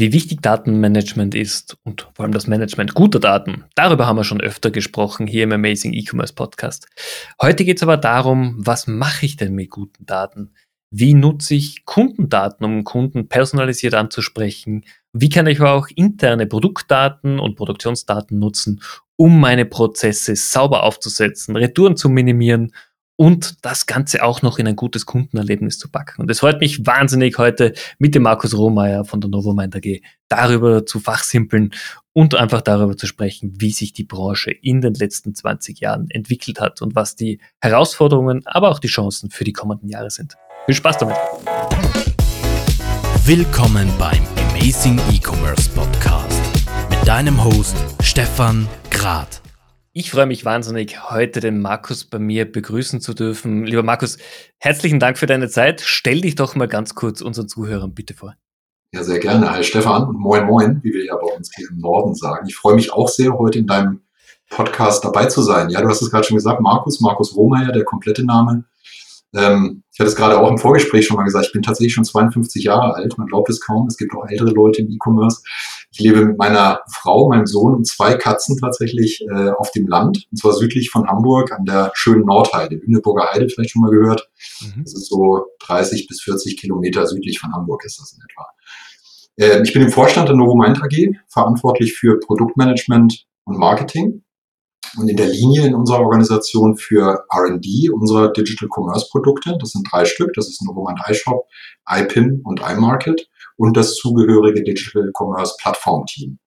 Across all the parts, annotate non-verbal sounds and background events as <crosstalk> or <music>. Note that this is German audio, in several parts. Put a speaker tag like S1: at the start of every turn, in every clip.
S1: wie wichtig Datenmanagement ist und vor allem das Management guter Daten. Darüber haben wir schon öfter gesprochen hier im Amazing E-Commerce Podcast. Heute geht es aber darum, was mache ich denn mit guten Daten? Wie nutze ich Kundendaten, um Kunden personalisiert anzusprechen? Wie kann ich aber auch interne Produktdaten und Produktionsdaten nutzen, um meine Prozesse sauber aufzusetzen, Retouren zu minimieren und das Ganze auch noch in ein gutes Kundenerlebnis zu packen. Und es freut mich wahnsinnig heute mit dem Markus Rohmeier von der Novomind AG darüber zu fachsimpeln und einfach darüber zu sprechen, wie sich die Branche in den letzten 20 Jahren entwickelt hat und was die Herausforderungen, aber auch die Chancen für die kommenden Jahre sind. Viel Spaß damit!
S2: Willkommen beim Amazing E-Commerce Podcast mit deinem Host Stefan Grad.
S1: Ich freue mich wahnsinnig, heute den Markus bei mir begrüßen zu dürfen. Lieber Markus, herzlichen Dank für deine Zeit. Stell dich doch mal ganz kurz unseren Zuhörern bitte vor.
S3: Ja, sehr gerne. Hi Stefan und moin moin, wie wir ja bei uns hier im Norden sagen. Ich freue mich auch sehr, heute in deinem Podcast dabei zu sein. Ja, du hast es gerade schon gesagt, Markus, Markus Rohmeier, der komplette Name. Ähm, ich hatte es gerade auch im Vorgespräch schon mal gesagt, ich bin tatsächlich schon 52 Jahre alt. Man glaubt es kaum. Es gibt auch ältere Leute im E-Commerce. Ich lebe mit meiner Frau, meinem Sohn und zwei Katzen tatsächlich äh, auf dem Land. Und zwar südlich von Hamburg an der schönen Nordheide. Lüneburger Heide vielleicht schon mal gehört. Mhm. Das ist so 30 bis 40 Kilometer südlich von Hamburg ist das in etwa. Äh, ich bin im Vorstand der Novomind AG, verantwortlich für Produktmanagement und Marketing und in der Linie in unserer Organisation für R&D unserer Digital Commerce Produkte. Das sind drei Stück. Das ist Novomand iShop, iPin und iMarket und das zugehörige Digital Commerce Plattform Team.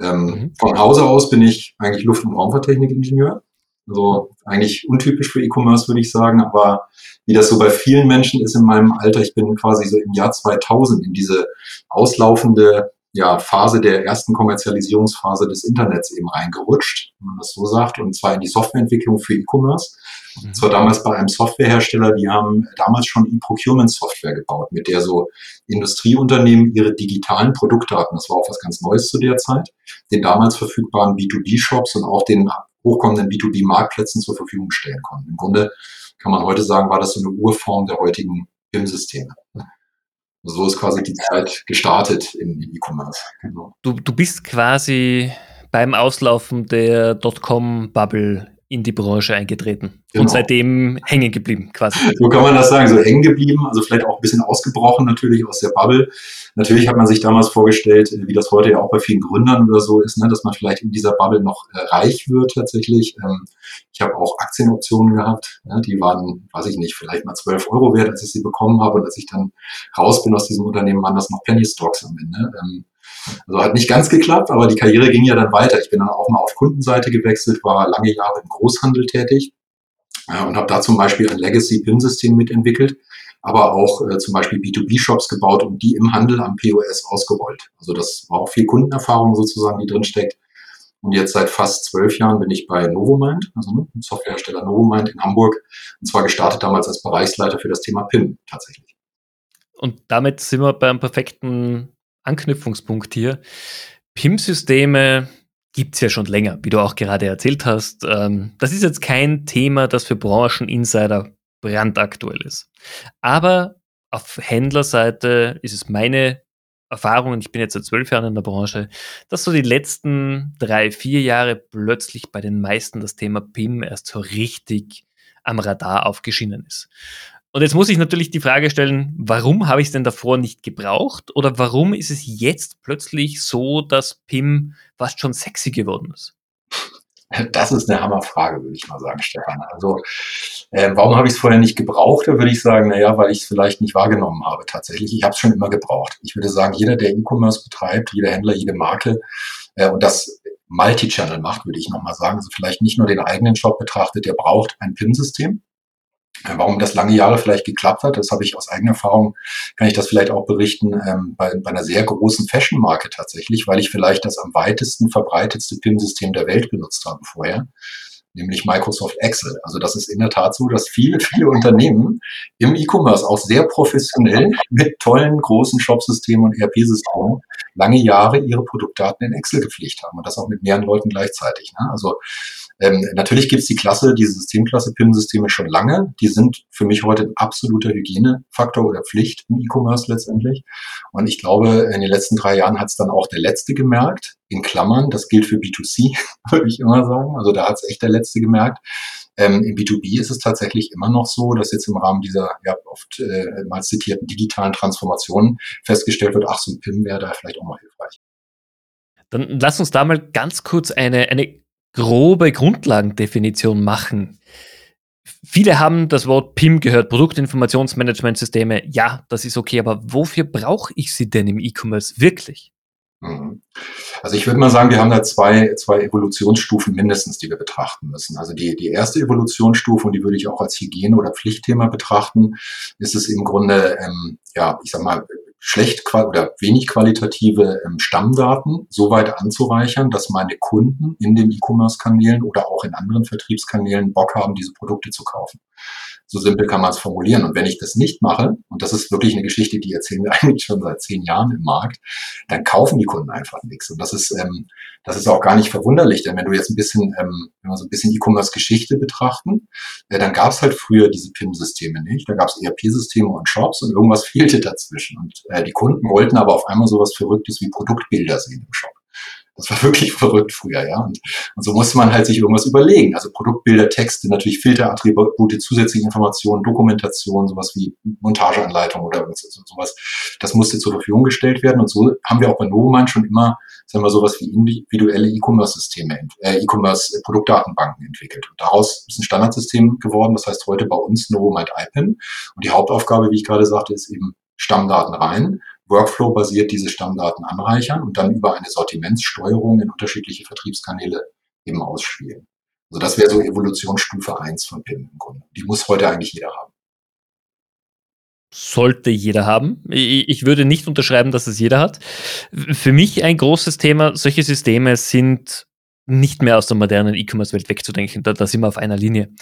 S3: Ähm, mhm. Von Hause aus bin ich eigentlich Luft- und Raumfahrttechnik-Ingenieur. Also eigentlich untypisch für E-Commerce, würde ich sagen, aber wie das so bei vielen Menschen ist in meinem Alter, ich bin quasi so im Jahr 2000 in diese auslaufende ja, Phase der ersten Kommerzialisierungsphase des Internets eben reingerutscht, wenn man das so sagt, und zwar in die Softwareentwicklung für E-Commerce. Mhm. Das war damals bei einem Softwarehersteller, die haben damals schon E-Procurement-Software gebaut, mit der so Industrieunternehmen ihre digitalen Produktdaten, das war auch was ganz Neues zu der Zeit, den damals verfügbaren B2B-Shops und auch den hochkommenden B2B-Marktplätzen zur Verfügung stellen konnten. Im Grunde kann man heute sagen, war das so eine Urform der heutigen BIM-Systeme. So ist quasi die Zeit gestartet im E-Commerce.
S1: Genau. Du, du bist quasi beim Auslaufen der Dotcom-Bubble in die Branche eingetreten genau. und seitdem hängen geblieben quasi.
S3: So kann man das sagen, so hängen geblieben, also vielleicht auch ein bisschen ausgebrochen natürlich aus der Bubble. Natürlich hat man sich damals vorgestellt, äh, wie das heute ja auch bei vielen Gründern oder so ist, ne, dass man vielleicht in dieser Bubble noch äh, reich wird tatsächlich. Ähm, ich habe auch Aktienoptionen gehabt, ne, die waren, weiß ich nicht, vielleicht mal 12 Euro wert, als ich sie bekommen habe und als ich dann raus bin aus diesem Unternehmen, waren das noch Penny Stocks am Ende. Ähm, also hat nicht ganz geklappt, aber die Karriere ging ja dann weiter. Ich bin dann auch mal auf Kundenseite gewechselt, war lange Jahre im Großhandel tätig ja, und habe da zum Beispiel ein Legacy-PIN-System mitentwickelt, aber auch äh, zum Beispiel B2B-Shops gebaut und die im Handel am POS ausgerollt. Also das war auch viel Kundenerfahrung sozusagen, die drin steckt. Und jetzt seit fast zwölf Jahren bin ich bei Novomind, also ne, Softwarehersteller Novomind in Hamburg. Und zwar gestartet damals als Bereichsleiter für das Thema PIM tatsächlich.
S1: Und damit sind wir beim perfekten Anknüpfungspunkt hier. PIM-Systeme gibt es ja schon länger, wie du auch gerade erzählt hast. Ähm, das ist jetzt kein Thema, das für Brancheninsider brandaktuell ist. Aber auf Händlerseite ist es meine Erfahrung, und ich bin jetzt seit zwölf Jahren in der Branche, dass so die letzten drei, vier Jahre plötzlich bei den meisten das Thema PIM erst so richtig am Radar aufgeschienen ist. Und jetzt muss ich natürlich die Frage stellen, warum habe ich es denn davor nicht gebraucht? Oder warum ist es jetzt plötzlich so, dass PIM fast schon sexy geworden ist?
S3: Das ist eine Hammerfrage, würde ich mal sagen, Stefan. Also, äh, warum habe ich es vorher nicht gebraucht? Da würde ich sagen, naja, weil ich es vielleicht nicht wahrgenommen habe tatsächlich. Ich habe es schon immer gebraucht. Ich würde sagen, jeder, der E-Commerce betreibt, jeder Händler, jede Marke äh, und das Multi-Channel macht, würde ich nochmal sagen, also vielleicht nicht nur den eigenen Shop betrachtet, der braucht ein PIM-System. Warum das lange Jahre vielleicht geklappt hat, das habe ich aus eigener Erfahrung, kann ich das vielleicht auch berichten, ähm, bei, bei einer sehr großen Fashion-Marke tatsächlich, weil ich vielleicht das am weitesten verbreitetste PIM-System der Welt benutzt habe vorher, nämlich Microsoft Excel. Also das ist in der Tat so, dass viele, viele Unternehmen im E-Commerce auch sehr professionell mit tollen großen Shop-Systemen und ERP-Systemen lange Jahre ihre Produktdaten in Excel gepflegt haben und das auch mit mehreren Leuten gleichzeitig. Ne? Also Ähm, natürlich gibt's die Klasse, diese Systemklasse PIM-Systeme schon lange. Die sind für mich heute ein absoluter Hygienefaktor oder Pflicht im E-Commerce letztendlich. Und ich glaube, in den letzten drei Jahren hat's dann auch der Letzte gemerkt. In Klammern, das gilt für B2C, <laughs> würde ich immer sagen. Also da hat's echt der Letzte gemerkt. Ähm, Im B2B ist es tatsächlich immer noch so, dass jetzt im Rahmen dieser ja, oft äh, mal zitierten digitalen Transformation festgestellt wird, ach, so ein PIM wäre da vielleicht auch mal hilfreich.
S1: Dann lass uns da mal ganz kurz eine, eine grobe Grundlagendefinition machen. Viele haben das Wort PIM gehört, Produktinformationsmanagementsysteme. Ja, das ist okay, aber wofür brauche ich sie denn im E-Commerce wirklich?
S3: Mhm. Also ich würde mal sagen, wir haben da zwei, zwei Evolutionsstufen mindestens, die wir betrachten müssen. Also die, die erste Evolutionsstufe, und die würde ich auch als Hygiene- oder Pflichtthema betrachten, ist es im Grunde, ähm, ja, ich sag mal, schlecht oder wenig qualitative ähm, Stammdaten so weit anzureichern, dass meine Kunden in den E-Commerce-Kanälen oder auch in anderen Vertriebskanälen Bock haben, diese Produkte zu kaufen. So simpel kann man es formulieren. Und wenn ich das nicht mache, und das ist wirklich eine Geschichte, die erzählen wir <laughs> eigentlich schon seit zehn Jahren im Markt, dann kaufen die Kunden einfach nichts. Und das ist, ähm, das ist auch gar nicht verwunderlich, denn wenn du jetzt ein bisschen, ähm, wenn wir so ein bisschen E-Commerce-Geschichte betrachten, äh, dann gab es halt früher diese PIM-Systeme nicht. Da gab es ERP-Systeme und Shops und irgendwas <laughs> fehlte dazwischen. Und äh, die Kunden wollten aber auf einmal sowas Verrücktes wie Produktbilder sehen im Shop. Das war <laughs> wirklich verrückt früher, ja. Und, und so musste man halt sich irgendwas überlegen. Also Produktbilder, Texte, natürlich Filterattribute, zusätzliche Informationen, Dokumentation, sowas wie Montageanleitung oder sowas. Das musste zur Verfügung gestellt werden. Und so haben wir auch bei Novomind schon immer, sagen wir, sowas wie individuelle E-Commerce-Systeme, äh, E-Commerce-Produktdatenbanken entwickelt. Und daraus ist ein Standardsystem geworden. Das heißt heute bei uns Novomind IPIN. Und die Hauptaufgabe, wie ich gerade sagte, ist eben Stammdaten rein Workflow-basiert diese Stammdaten anreichern und dann über eine Sortimentssteuerung in unterschiedliche Vertriebskanäle eben ausspielen. Also das wäre so Evolutionsstufe 1 von PIM im Grunde. Die muss heute eigentlich jeder haben.
S1: Sollte jeder haben. Ich würde nicht unterschreiben, dass es jeder hat. Für mich ein großes Thema, solche Systeme sind nicht mehr aus der modernen E-Commerce-Welt wegzudenken. Da, da sind wir auf einer Linie.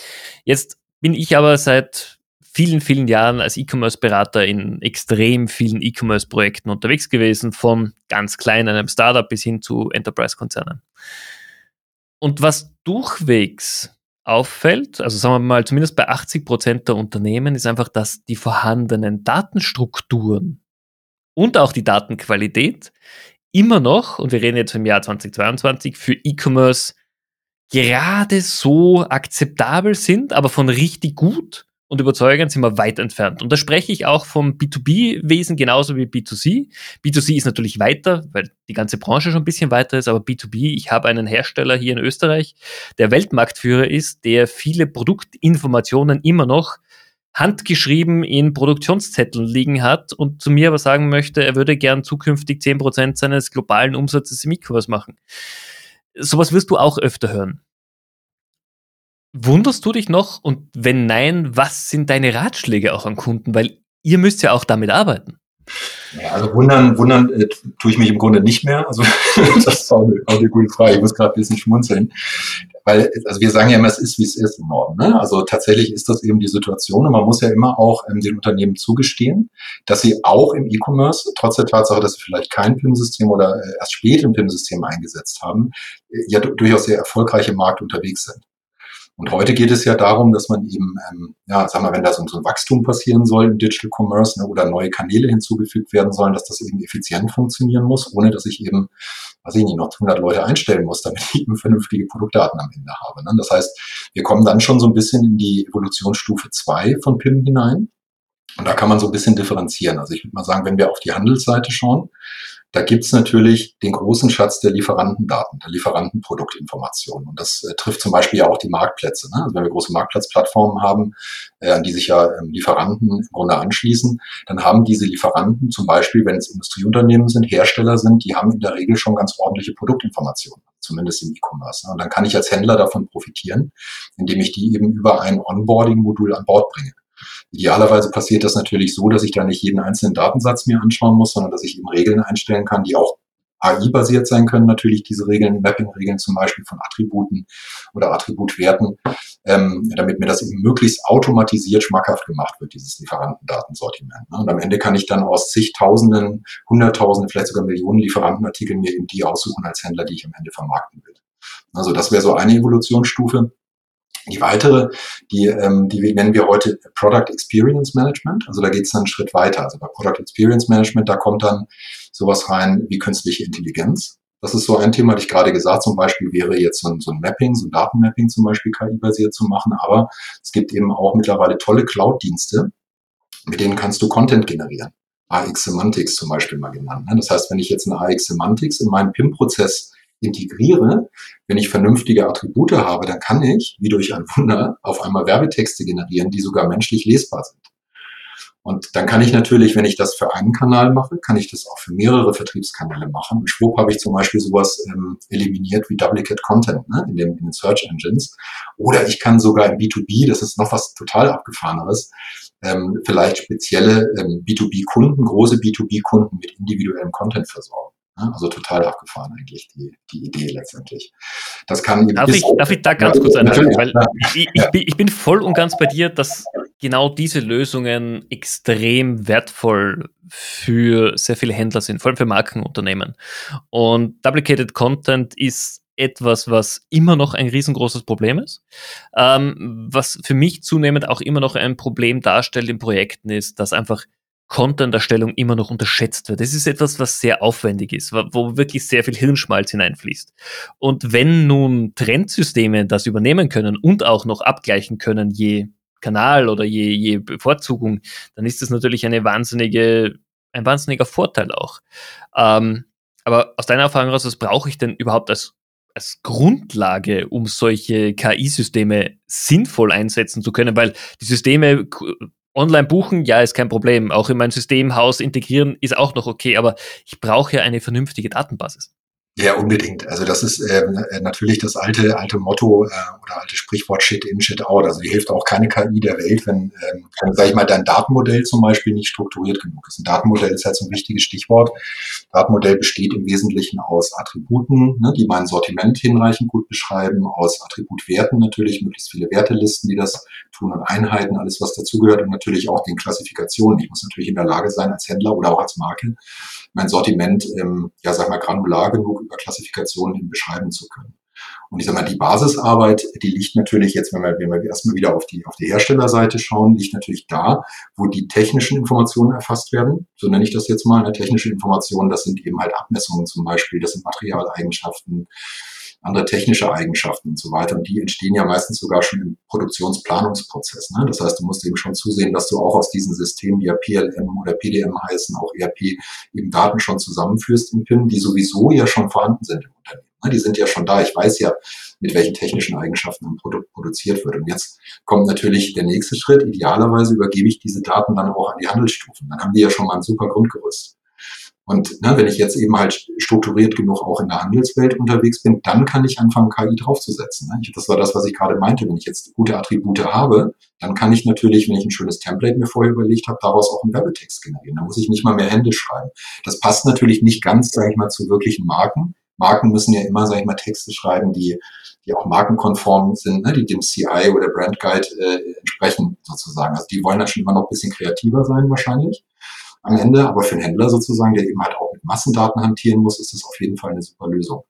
S1: Jetzt bin ich aber seit vielen, vielen Jahren als E-Commerce-Berater in extrem vielen E-Commerce-Projekten unterwegs gewesen, von ganz klein einem Startup bis hin zu Enterprise-Konzernen. Und was durchwegs auffällt, also sagen wir mal zumindest bei 80 Prozent der Unternehmen, ist einfach, dass die vorhandenen Datenstrukturen und auch die Datenqualität immer noch, und wir reden jetzt im Jahr 2022, für E-Commerce gerade so akzeptabel sind, aber von richtig gut und überzeugend sind wir weit entfernt. Und da spreche ich auch vom B2B-Wesen genauso wie B2C. B2C ist natürlich weiter, weil die ganze Branche schon ein bisschen weiter ist, aber B2B, ich habe einen Hersteller hier in Österreich, der Weltmarktführer ist, der viele Produktinformationen immer noch handgeschrieben in Produktionszetteln liegen hat und zu mir aber sagen möchte, er würde gern zukünftig zehn Prozent seines globalen Umsatzes im E-Commerce machen. Sowas wirst du auch öfter hören. Wunderst du dich noch? Und wenn nein, was sind deine Ratschläge auch an Kunden? Weil ihr müsst ja auch damit arbeiten.
S3: Ja, also wundern, wundern äh, tue ich mich im Grunde nicht mehr. Also <laughs> das ist auch eine, auch eine gute Frage. Ich muss gerade ein bisschen schmunzeln. Weil, also wir sagen ja immer, es ist, wie es ist im Norden. Ne? Also tatsächlich ist das eben die Situation. Und man muss ja immer auch ähm, den Unternehmen zugestehen, dass sie auch im E-Commerce, trotz der Tatsache, dass sie vielleicht kein PIM-System oder äh, erst spät im PIM-System eingesetzt haben, äh, ja durchaus sehr erfolgreich im Markt unterwegs sind. Und heute geht es ja darum, dass man eben, ähm, ja, sag mal, wenn da so, ein Wachstum passieren soll im Digital Commerce ne, oder neue Kanäle hinzugefügt werden sollen, dass das eben effizient funktionieren muss, ohne dass ich eben, weiß ich nicht, noch 100 Leute einstellen muss, damit ich eben vernünftige Produktdaten am Ende habe. Ne? Das heißt, wir kommen dann schon so ein bisschen in die Evolutionsstufe 2 von PIM hinein. Und da kann man so ein bisschen differenzieren. Also ich würde mal sagen, wenn wir auf die Handelsseite schauen, da gibt's natürlich den großen Schatz der Lieferantendaten, der Lieferantenproduktinformationen. Und das äh, trifft zum Beispiel ja auch die Marktplätze. Ne? Also wenn wir große Marktplatzplattformen haben, äh, an die sich ja ähm, Lieferanten im Grunde anschließen, dann haben diese Lieferanten zum Beispiel, wenn es Industrieunternehmen sind, Hersteller sind, die haben in der Regel schon ganz ordentliche Produktinformationen, zumindest im E-Commerce. Ne? Und dann kann ich als Händler davon profitieren, indem ich die eben über ein Onboarding-Modul an Bord bringe. Idealerweise passiert das natürlich so, dass ich da nicht jeden einzelnen Datensatz mir anschauen muss, sondern dass ich eben Regeln einstellen kann, die auch AI-basiert sein können, natürlich diese Regeln, Mapping-Regeln zum Beispiel von Attributen oder Attributwerten, ähm, damit mir das eben möglichst automatisiert schmackhaft gemacht wird, dieses Lieferantendatensortiment. Ne? Und am Ende kann ich dann aus zigtausenden, hunderttausenden, vielleicht sogar Millionen Lieferantenartikeln mir eben die aussuchen als Händler, die ich am Ende vermarkten will. Also das wäre so eine Evolutionsstufe. Die weitere, die, ähm, die nennen wir heute Product Experience Management. Also da geht es dann einen Schritt weiter. Also bei Product Experience Management, da kommt dann sowas rein wie künstliche Intelligenz. Das ist so ein Thema, das ich gerade gesagt, zum Beispiel wäre jetzt so ein, so ein Mapping, so ein Datenmapping zum Beispiel KI-basiert zu machen. Aber es gibt eben auch mittlerweile tolle Cloud-Dienste, mit denen kannst du Content generieren. AX Semantics zum Beispiel mal genannt. Ne? Das heißt, wenn ich jetzt eine AX Semantics in meinen PIM-Prozess integriere, wenn ich vernünftige Attribute habe, dann kann ich, wie durch ein Wunder, auf einmal Werbetexte generieren, die sogar menschlich lesbar sind. Und dann kann ich natürlich, wenn ich das für einen Kanal mache, kann ich das auch für mehrere Vertriebskanäle machen. Und schwupp habe ich zum Beispiel sowas ähm, eliminiert wie Duplicate Content ne, in, den, in den Search Engines. Oder ich kann sogar im B2B, das ist noch was total abgefahreneres, ähm, vielleicht spezielle ähm, B2B-Kunden, große B2B-Kunden mit individuellem Content versorgen. Also total abgefahren eigentlich die, die Idee letztendlich. Das kann
S1: darf, ich, darf ich da ganz ja, kurz einhaken? Weil ich, ich, bin, ich bin voll und ganz bei dir, dass genau diese Lösungen extrem wertvoll für sehr viele Händler sind, vor allem für Markenunternehmen. Und Duplicated Content ist etwas, was immer noch ein riesengroßes Problem ist. Ähm, was für mich zunehmend auch immer noch ein Problem darstellt in Projekten ist, dass einfach Content-Erstellung immer noch unterschätzt wird. Das ist etwas, was sehr aufwendig ist, wo wirklich sehr viel Hirnschmalz hineinfließt. Und wenn nun Trendsysteme das übernehmen können und auch noch abgleichen können, je Kanal oder je, je Bevorzugung, dann ist das natürlich eine wahnsinnige, ein wahnsinniger Vorteil auch. Ähm, aber aus deiner Erfahrung heraus, was brauche ich denn überhaupt als, als Grundlage, um solche KI-Systeme sinnvoll einsetzen zu können? Weil die Systeme Online buchen, ja, ist kein Problem. Auch in mein Systemhaus integrieren ist auch noch okay, aber ich brauche ja eine vernünftige Datenbasis.
S3: Ja, unbedingt. Also das ist äh, natürlich das alte alte Motto äh, oder alte Sprichwort Shit in, Shit out. Also die hilft auch keine KI der Welt, wenn, ähm, sage ich mal, dein Datenmodell zum Beispiel nicht strukturiert genug ist. Ein Datenmodell ist halt so ein wichtiges Stichwort. Datenmodell besteht im Wesentlichen aus Attributen, ne, die mein Sortiment hinreichend gut beschreiben, aus Attributwerten natürlich, möglichst viele Wertelisten, die das tun und Einheiten, alles was dazugehört und natürlich auch den Klassifikationen. Ich muss natürlich in der Lage sein, als Händler oder auch als Marke mein Sortiment, ähm, ja, sag mal, granular genug über Klassifikationen hin beschreiben zu können. Und ich sag mal, die Basisarbeit, die liegt natürlich jetzt, wenn wir, wenn wir erstmal wieder auf die, auf die Herstellerseite schauen, liegt natürlich da, wo die technischen Informationen erfasst werden. So nenne ich das jetzt mal. Eine technische Information, das sind eben halt Abmessungen zum Beispiel, das sind Materialeigenschaften, andere technische Eigenschaften und so weiter. Und die entstehen ja meistens sogar schon im Produktionsplanungsprozess. Ne? Das heißt, du musst eben schon zusehen, dass du auch aus diesen Systemen, die ja PLM oder PDM heißen, auch ERP, eben Daten schon zusammenführst im PIN, die sowieso ja schon vorhanden sind im Unternehmen. Ne? Die sind ja schon da. Ich weiß ja, mit welchen technischen Eigenschaften ein Produkt produziert wird. Und jetzt kommt natürlich der nächste Schritt. Idealerweise übergebe ich diese Daten dann auch an die Handelsstufen. Dann haben die ja schon mal ein super Grundgerüst. Und ne, wenn ich jetzt eben halt strukturiert genug auch in der Handelswelt unterwegs bin, dann kann ich anfangen, KI draufzusetzen. Ne? Das war das, was ich gerade meinte. Wenn ich jetzt gute Attribute habe, dann kann ich natürlich, wenn ich ein schönes Template mir vorher überlegt habe, daraus auch einen Werbetext generieren. Da muss ich nicht mal mehr Hände schreiben. Das passt natürlich nicht ganz, sage ich mal, zu wirklichen Marken. Marken müssen ja immer, sage ich mal, Texte schreiben, die, die auch markenkonform sind, ne, die dem CI oder Brand Guide äh, entsprechen sozusagen. Also die wollen schon immer noch ein bisschen kreativer sein wahrscheinlich am Ende. Aber für einen Händler sozusagen, der eben halt auch mit Massendaten hantieren muss, ist das auf jeden Fall eine super Lösung.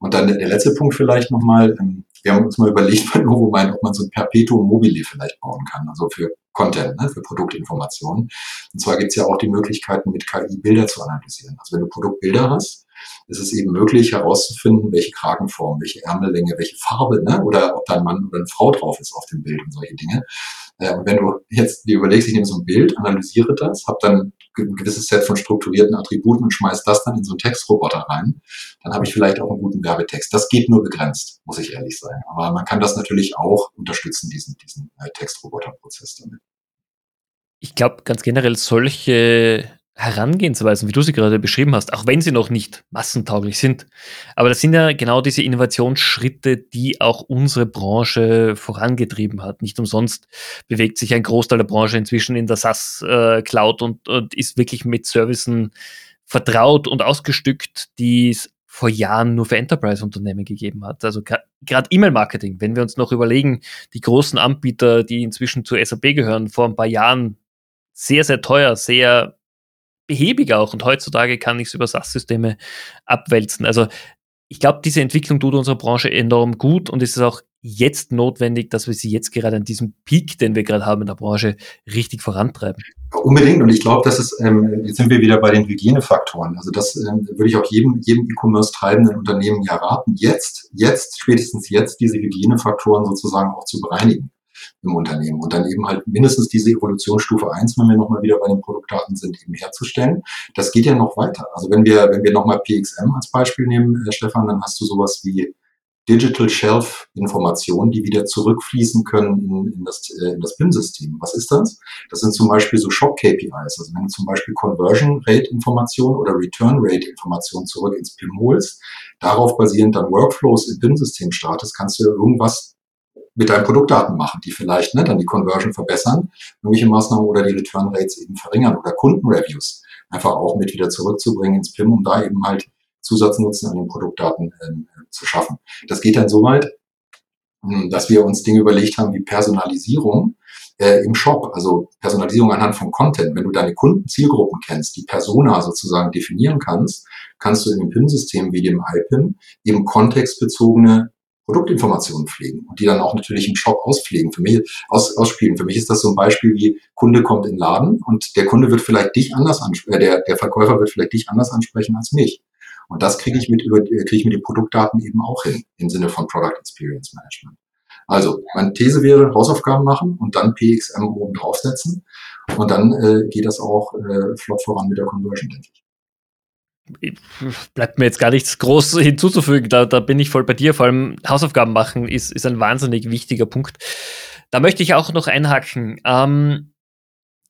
S3: Und dann der letzte Punkt vielleicht nochmal. Ähm, wir haben uns mal <laughs> überlegt bei Novomind, ob man so ein Perpetuum mobile vielleicht bauen kann, also für Content, ne, für Produktinformationen. Und zwar gibt es ja auch die Möglichkeiten, mit KI Bilder zu analysieren. Also wenn du Produktbilder hast, ist es eben möglich herauszufinden, welche Kragenform, welche Ärmellänge, welche Farbe, ne, oder ob da ein Mann oder eine Frau drauf ist auf dem Bild und solche Dinge. Äh, wenn du jetzt dir überlegst, ich nehme so ein Bild, analysiere das, habe dann ein gewisses Set von strukturierten Attributen und schmeiß das dann in so einen Textroboter rein, dann habe ich vielleicht auch einen guten Werbetext. Das geht nur begrenzt, muss ich ehrlich sein. Aber man kann das natürlich auch unterstützen, diesen, diesen äh, Textroboter-Prozess damit.
S1: Ich glaube, ganz generell solche Herangehensweisen, wie du sie gerade beschrieben hast, auch wenn sie noch nicht massentauglich sind. Aber das sind ja genau diese Innovationsschritte, die auch unsere Branche vorangetrieben hat. Nicht umsonst bewegt sich ein Großteil der Branche inzwischen in der SaaS-Cloud und, und ist wirklich mit Servicen vertraut und ausgestückt, die es vor Jahren nur für Enterprise-Unternehmen gegeben hat. Also gerade E-Mail-Marketing, wenn wir uns noch überlegen, die großen Anbieter, die inzwischen zu SAP gehören, vor ein paar Jahren sehr, sehr teuer, sehr behäbig auch. Und heutzutage kann ich es über SaaS-Systeme abwälzen. Also ich glaube, diese Entwicklung tut unserer Branche enorm gut und es ist auch jetzt notwendig, dass wir sie jetzt gerade an diesem Peak, den wir gerade haben in der Branche, richtig vorantreiben.
S3: Unbedingt. Und ich glaube, das ist, ähm, jetzt sind wir wieder bei den Hygienefaktoren. Also das ähm, würde ich auch jedem, jedem E-Commerce treibenden Unternehmen ja raten, jetzt, jetzt, spätestens jetzt diese Hygienefaktoren sozusagen auch zu bereinigen im Unternehmen und dann eben halt mindestens diese Evolutionsstufe eins, wenn wir nochmal wieder bei den Produktdaten sind, eben herzustellen. Das geht ja noch weiter. Also wenn wir, wenn wir nochmal PXM als Beispiel nehmen, äh, Stefan, dann hast du sowas wie Digital Shelf Informationen, die wieder zurückfließen können in, in das, äh, in das PIM-System. Was ist das? Das sind zum Beispiel so Shop KPIs. Also wenn du zum Beispiel Conversion Rate Informationen oder Return Rate Informationen zurück ins PIM holst, darauf basierend dann Workflows im PIM-System startest, kannst du irgendwas mit deinen Produktdaten machen, die vielleicht ne, dann die Conversion verbessern, irgendwelche Maßnahmen oder die Return Rates eben verringern oder Kundenreviews einfach auch mit wieder zurückzubringen ins PIM, um da eben halt Zusatznutzen an den Produktdaten ähm, zu schaffen. Das geht dann so weit, hm, dass wir uns Dinge überlegt haben wie Personalisierung äh, im Shop, also Personalisierung anhand von Content. Wenn du deine Kundenzielgruppen kennst, die Persona sozusagen definieren kannst, kannst du in dem PIM-System wie dem iPIM eben kontextbezogene Produktinformationen pflegen und die dann auch natürlich im Shop auspflegen, für mich, aus, ausspielen. Für mich ist das so ein Beispiel wie Kunde kommt in den Laden und der Kunde wird vielleicht dich anders ansprechen, äh, der, der Verkäufer wird vielleicht dich anders ansprechen als mich. Und das kriege ich mit über äh, kriege ich mit den Produktdaten eben auch hin im Sinne von Product Experience Management. Also meine These wäre Hausaufgaben machen und dann PXM oben draufsetzen und dann äh, geht das auch äh, flott voran mit der Conversion, denke ich
S1: bleibt mir jetzt gar nichts groß hinzuzufügen. Da, da bin ich voll bei dir. Vor allem Hausaufgaben machen ist, ist ein wahnsinnig wichtiger Punkt. Da möchte ich auch noch einhaken. Ähm,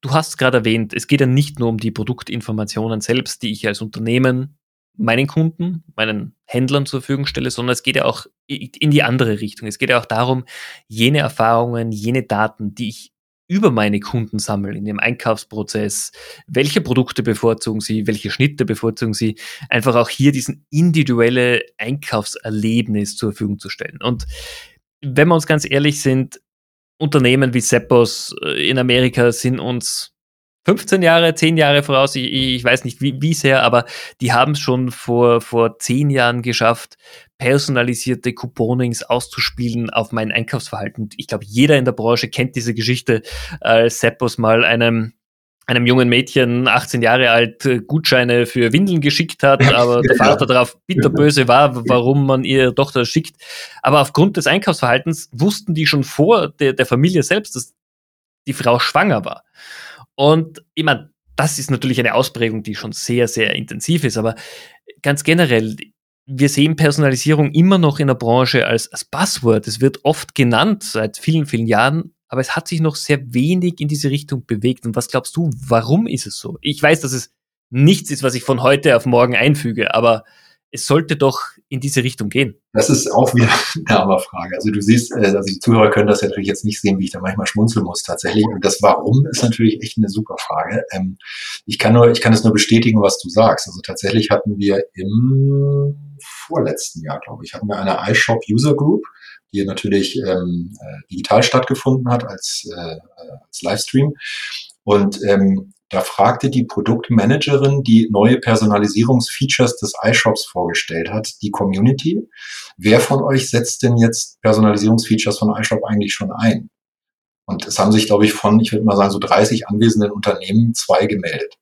S1: du hast gerade erwähnt, es geht ja nicht nur um die Produktinformationen selbst, die ich als Unternehmen meinen Kunden, meinen Händlern zur Verfügung stelle, sondern es geht ja auch in die andere Richtung. Es geht ja auch darum, jene Erfahrungen, jene Daten, die ich über meine Kunden sammle in dem Einkaufsprozess, welche Produkte bevorzugen sie, welche Schnitte bevorzugen sie, einfach auch hier diesen individuelle Einkaufserlebnis zur Verfügung zu stellen. Und wenn wir uns ganz ehrlich sind, Unternehmen wie Seppos äh, in Amerika sind uns 15 Jahre, 10 Jahre voraus, ich, ich weiß nicht wie, wie sehr, aber die haben es schon vor, vor 10 Jahren geschafft, personalisierte Couponings auszuspielen auf mein Einkaufsverhalten. Ich glaube, jeder in der Branche kennt diese Geschichte, als Seppos mal einem einem jungen Mädchen, 18 Jahre alt, Gutscheine für Windeln geschickt hat, aber der Vater darauf bitterböse war, warum man ihre Tochter schickt. Aber aufgrund des Einkaufsverhaltens wussten die schon vor der, der Familie selbst, dass die Frau schwanger war. Und ich meine, das ist natürlich eine Ausprägung, die schon sehr, sehr intensiv ist, aber ganz generell, wir sehen Personalisierung immer noch in der Branche als, als Buzzword. Es wird oft genannt seit vielen, vielen Jahren, aber es hat sich noch sehr wenig in diese Richtung bewegt. Und was glaubst du, warum ist es so? Ich weiß, dass es nichts ist, was ich von heute auf morgen einfüge, aber es sollte doch in diese Richtung gehen.
S3: Das ist auch wieder eine Hammerfrage. Also du siehst, äh, also die Zuhörer können das ja natürlich jetzt nicht sehen, wie ich da manchmal schmunzeln muss tatsächlich. Und das Warum ist natürlich echt eine super Frage. Ähm, ich kann nur, ich kann es nur bestätigen, was du sagst. Also tatsächlich hatten wir im vorletzten Jahr, glaube ich, hatten wir eine iShop User Group, die natürlich ähm, äh, digital stattgefunden hat als, äh, als Livestream. Und ähm, da fragte die Produktmanagerin, die neue Personalisierungsfeatures des iShops vorgestellt hat, die Community, wer von euch setzt denn jetzt Personalisierungsfeatures von iShop eigentlich schon ein? Und es haben sich, glaube ich, von, ich würde mal sagen, so 30 anwesenden Unternehmen zwei gemeldet.